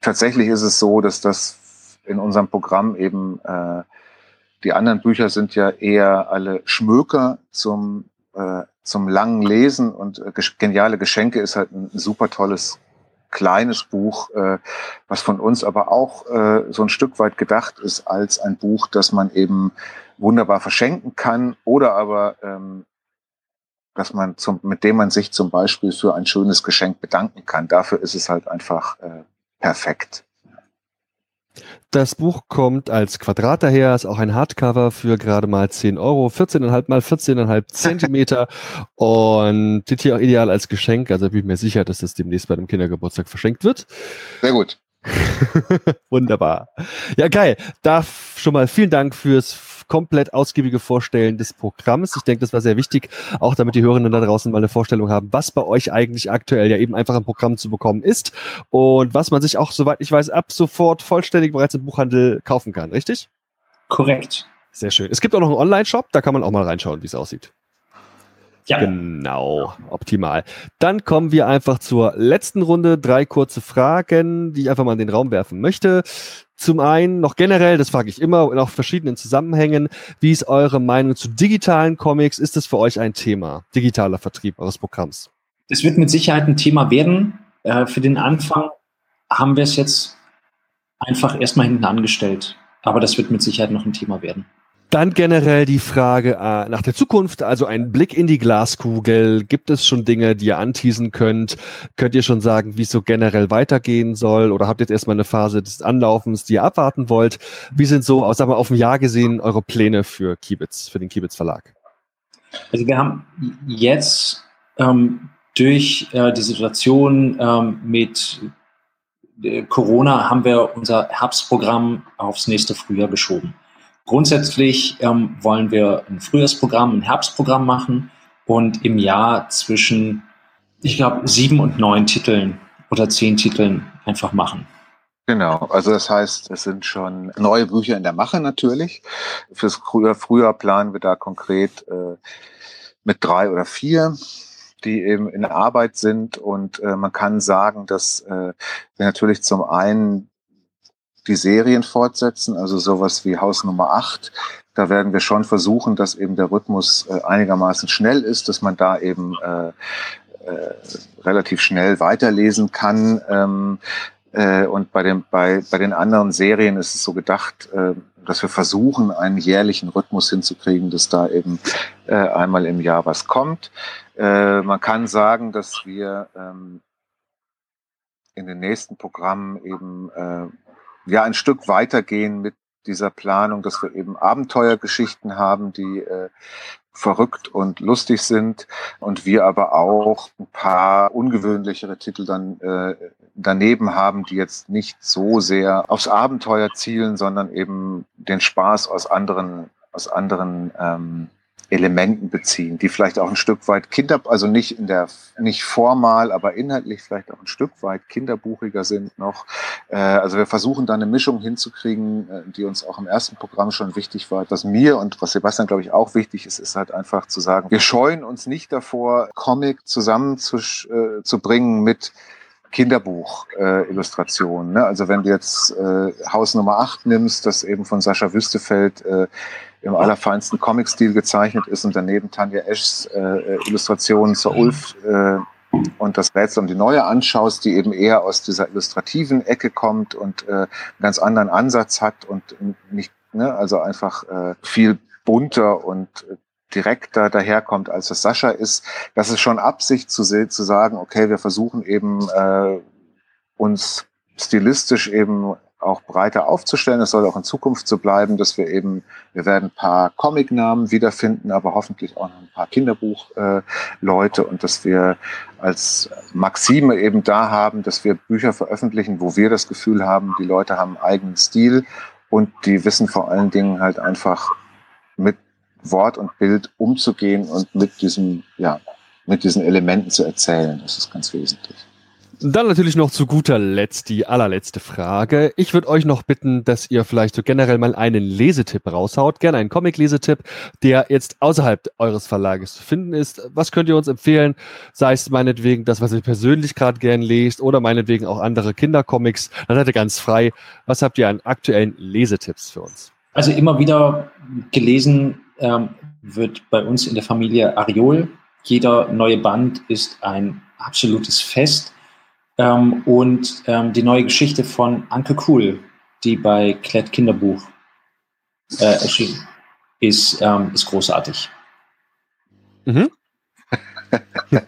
tatsächlich ist es so, dass das in unserem Programm eben, äh, die anderen Bücher sind ja eher alle Schmöker zum, äh, zum langen Lesen und äh, geniale Geschenke ist halt ein super tolles kleines Buch, äh, was von uns aber auch äh, so ein Stück weit gedacht ist als ein Buch, das man eben wunderbar verschenken kann oder aber ähm, dass man zum, mit dem man sich zum Beispiel für ein schönes Geschenk bedanken kann. Dafür ist es halt einfach äh, perfekt. Das Buch kommt als Quadrat daher, ist auch ein Hardcover für gerade mal 10 Euro, 14,5 mal 14,5 Zentimeter und steht hier auch ideal als Geschenk. Also bin ich mir sicher, dass das demnächst bei einem Kindergeburtstag verschenkt wird. Sehr gut. Wunderbar. Ja, geil. Da schon mal vielen Dank fürs komplett ausgiebige Vorstellen des Programms. Ich denke, das war sehr wichtig, auch damit die Hörenden da draußen mal eine Vorstellung haben, was bei euch eigentlich aktuell ja eben einfach im Programm zu bekommen ist und was man sich auch, soweit ich weiß, ab sofort vollständig bereits im Buchhandel kaufen kann, richtig? Korrekt. Sehr schön. Es gibt auch noch einen Online-Shop, da kann man auch mal reinschauen, wie es aussieht. Ja. Genau, optimal. Dann kommen wir einfach zur letzten Runde. Drei kurze Fragen, die ich einfach mal in den Raum werfen möchte. Zum einen noch generell, das frage ich immer in auch verschiedenen Zusammenhängen, wie ist eure Meinung zu digitalen Comics? Ist das für euch ein Thema, digitaler Vertrieb eures Programms? Das wird mit Sicherheit ein Thema werden. Äh, für den Anfang haben wir es jetzt einfach erstmal hinten angestellt. Aber das wird mit Sicherheit noch ein Thema werden. Dann generell die Frage äh, nach der Zukunft, also ein Blick in die Glaskugel. Gibt es schon Dinge, die ihr anteasen könnt? Könnt ihr schon sagen, wie es so generell weitergehen soll? Oder habt ihr jetzt erstmal eine Phase des Anlaufens, die ihr abwarten wollt? Wie sind so, sagen wir, auf dem Jahr gesehen, eure Pläne für Kibitz, für den Kibitz Verlag? Also wir haben jetzt ähm, durch äh, die Situation ähm, mit äh, Corona haben wir unser Herbstprogramm aufs nächste Frühjahr geschoben. Grundsätzlich ähm, wollen wir ein Frühjahrsprogramm, ein Herbstprogramm machen und im Jahr zwischen, ich glaube, sieben und neun Titeln oder zehn Titeln einfach machen. Genau, also das heißt, es sind schon neue Bücher in der Mache natürlich. Fürs Frühjahr, Frühjahr planen wir da konkret äh, mit drei oder vier die eben in Arbeit sind und äh, man kann sagen, dass äh, wir natürlich zum einen die Serien fortsetzen, also sowas wie Haus Nummer 8. Da werden wir schon versuchen, dass eben der Rhythmus äh, einigermaßen schnell ist, dass man da eben äh, äh, relativ schnell weiterlesen kann. Ähm, äh, und bei, dem, bei, bei den anderen Serien ist es so gedacht, äh, dass wir versuchen, einen jährlichen Rhythmus hinzukriegen, dass da eben äh, einmal im Jahr was kommt. Äh, man kann sagen, dass wir ähm, in den nächsten Programmen eben äh, ja ein Stück weitergehen mit dieser Planung, dass wir eben Abenteuergeschichten haben, die äh, verrückt und lustig sind und wir aber auch ein paar ungewöhnlichere Titel dann äh, daneben haben, die jetzt nicht so sehr aufs Abenteuer zielen, sondern eben den Spaß aus anderen aus anderen ähm, Elementen beziehen, die vielleicht auch ein Stück weit Kinder, also nicht in der, nicht formal, aber inhaltlich vielleicht auch ein Stück weit kinderbuchiger sind noch. Äh, also wir versuchen da eine Mischung hinzukriegen, äh, die uns auch im ersten Programm schon wichtig war. Was mir und was Sebastian, glaube ich, auch wichtig ist, ist halt einfach zu sagen, wir scheuen uns nicht davor, Comic zusammenzubringen äh, mit Kinderbuch-Illustrationen. Äh, ne? Also wenn du jetzt äh, Haus Nummer 8 nimmst, das eben von Sascha Wüstefeld äh, im allerfeinsten Comic-Stil gezeichnet ist und daneben Tanja Eschs äh, äh Illustrationen zur mhm. Ulf äh, und das Rätsel um die Neue anschaust, die eben eher aus dieser illustrativen Ecke kommt und äh, einen ganz anderen Ansatz hat und nicht, ne, also einfach äh, viel bunter und direkter daherkommt, als es Sascha ist. Das ist schon Absicht zu, zu sagen, okay, wir versuchen eben äh, uns stilistisch eben auch breiter aufzustellen. Es soll auch in Zukunft so bleiben, dass wir eben, wir werden ein paar Comic-Namen wiederfinden, aber hoffentlich auch noch ein paar Kinderbuch-Leute und dass wir als Maxime eben da haben, dass wir Bücher veröffentlichen, wo wir das Gefühl haben, die Leute haben einen eigenen Stil und die wissen vor allen Dingen halt einfach mit Wort und Bild umzugehen und mit diesem, ja, mit diesen Elementen zu erzählen. Das ist ganz wesentlich. Dann natürlich noch zu guter Letzt die allerletzte Frage. Ich würde euch noch bitten, dass ihr vielleicht so generell mal einen Lesetipp raushaut. Gerne einen Comic-Lesetipp, der jetzt außerhalb eures Verlages zu finden ist. Was könnt ihr uns empfehlen? Sei es meinetwegen das, was ihr persönlich gerade gern lest oder meinetwegen auch andere Kindercomics. Dann seid ihr ganz frei. Was habt ihr an aktuellen Lesetipps für uns? Also immer wieder gelesen ähm, wird bei uns in der Familie Ariol. Jeder neue Band ist ein absolutes Fest. Ähm, und ähm, die neue Geschichte von Anke Cool, die bei Klett Kinderbuch äh, erschienen ist, ähm, ist großartig. Mhm.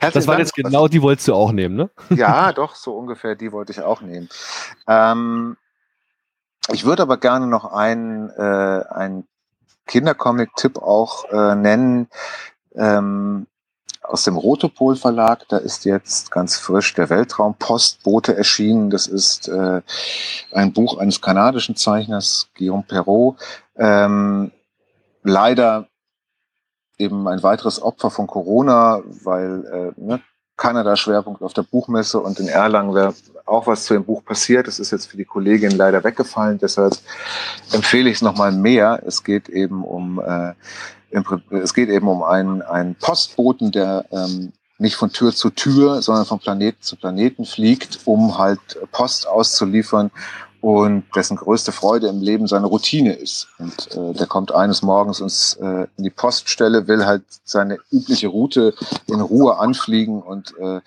das war jetzt genau die wolltest du auch nehmen, ne? ja, doch, so ungefähr die wollte ich auch nehmen. Ähm, ich würde aber gerne noch einen, äh, einen Kindercomic-Tipp auch äh, nennen. Ähm, aus dem Rotopol Verlag. Da ist jetzt ganz frisch der Weltraumpostbote erschienen. Das ist äh, ein Buch eines kanadischen Zeichners, Guillaume Perrault. Ähm, leider eben ein weiteres Opfer von Corona, weil äh, ne, Kanada Schwerpunkt auf der Buchmesse und in Erlangen wäre auch was zu dem Buch passiert. Das ist jetzt für die Kollegin leider weggefallen, deshalb empfehle ich es nochmal mehr. Es geht eben um äh, es geht eben um einen, einen Postboten, der ähm, nicht von Tür zu Tür, sondern von Planeten zu Planeten fliegt, um halt Post auszuliefern und dessen größte Freude im Leben seine Routine ist. Und äh, der kommt eines Morgens ins, äh, in die Poststelle, will halt seine übliche Route in Ruhe anfliegen und äh,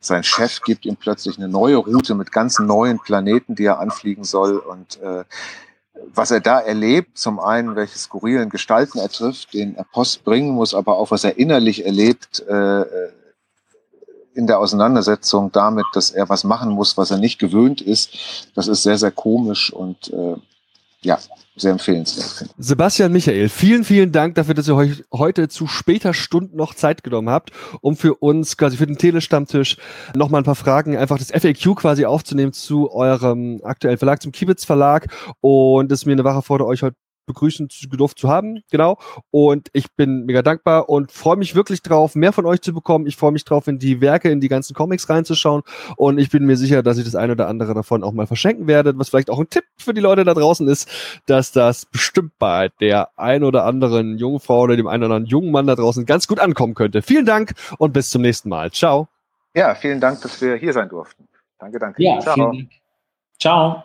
sein Chef gibt ihm plötzlich eine neue Route mit ganz neuen Planeten, die er anfliegen soll und äh, was er da erlebt, zum einen, welche skurrilen Gestalten er trifft, den er Post bringen muss, aber auch was er innerlich erlebt äh, in der Auseinandersetzung damit, dass er was machen muss, was er nicht gewöhnt ist, das ist sehr, sehr komisch und äh, ja, sehr empfehlenswert. Sebastian Michael, vielen, vielen Dank dafür, dass ihr euch heute zu später Stunde noch Zeit genommen habt, um für uns quasi für den Telestammtisch nochmal ein paar Fragen, einfach das FAQ quasi aufzunehmen zu eurem aktuellen Verlag, zum Kibitz Verlag. Und es ist mir eine wahre Freude, euch heute begrüßen gedurft zu haben, genau. Und ich bin mega dankbar und freue mich wirklich drauf, mehr von euch zu bekommen. Ich freue mich drauf, in die Werke, in die ganzen Comics reinzuschauen. Und ich bin mir sicher, dass ich das eine oder andere davon auch mal verschenken werde, was vielleicht auch ein Tipp für die Leute da draußen ist, dass das bestimmt bei der ein oder anderen jungen Frau oder dem einen oder anderen jungen Mann da draußen ganz gut ankommen könnte. Vielen Dank und bis zum nächsten Mal. Ciao. Ja, vielen Dank, dass wir hier sein durften. Danke, danke. Ja, Ciao. Ciao.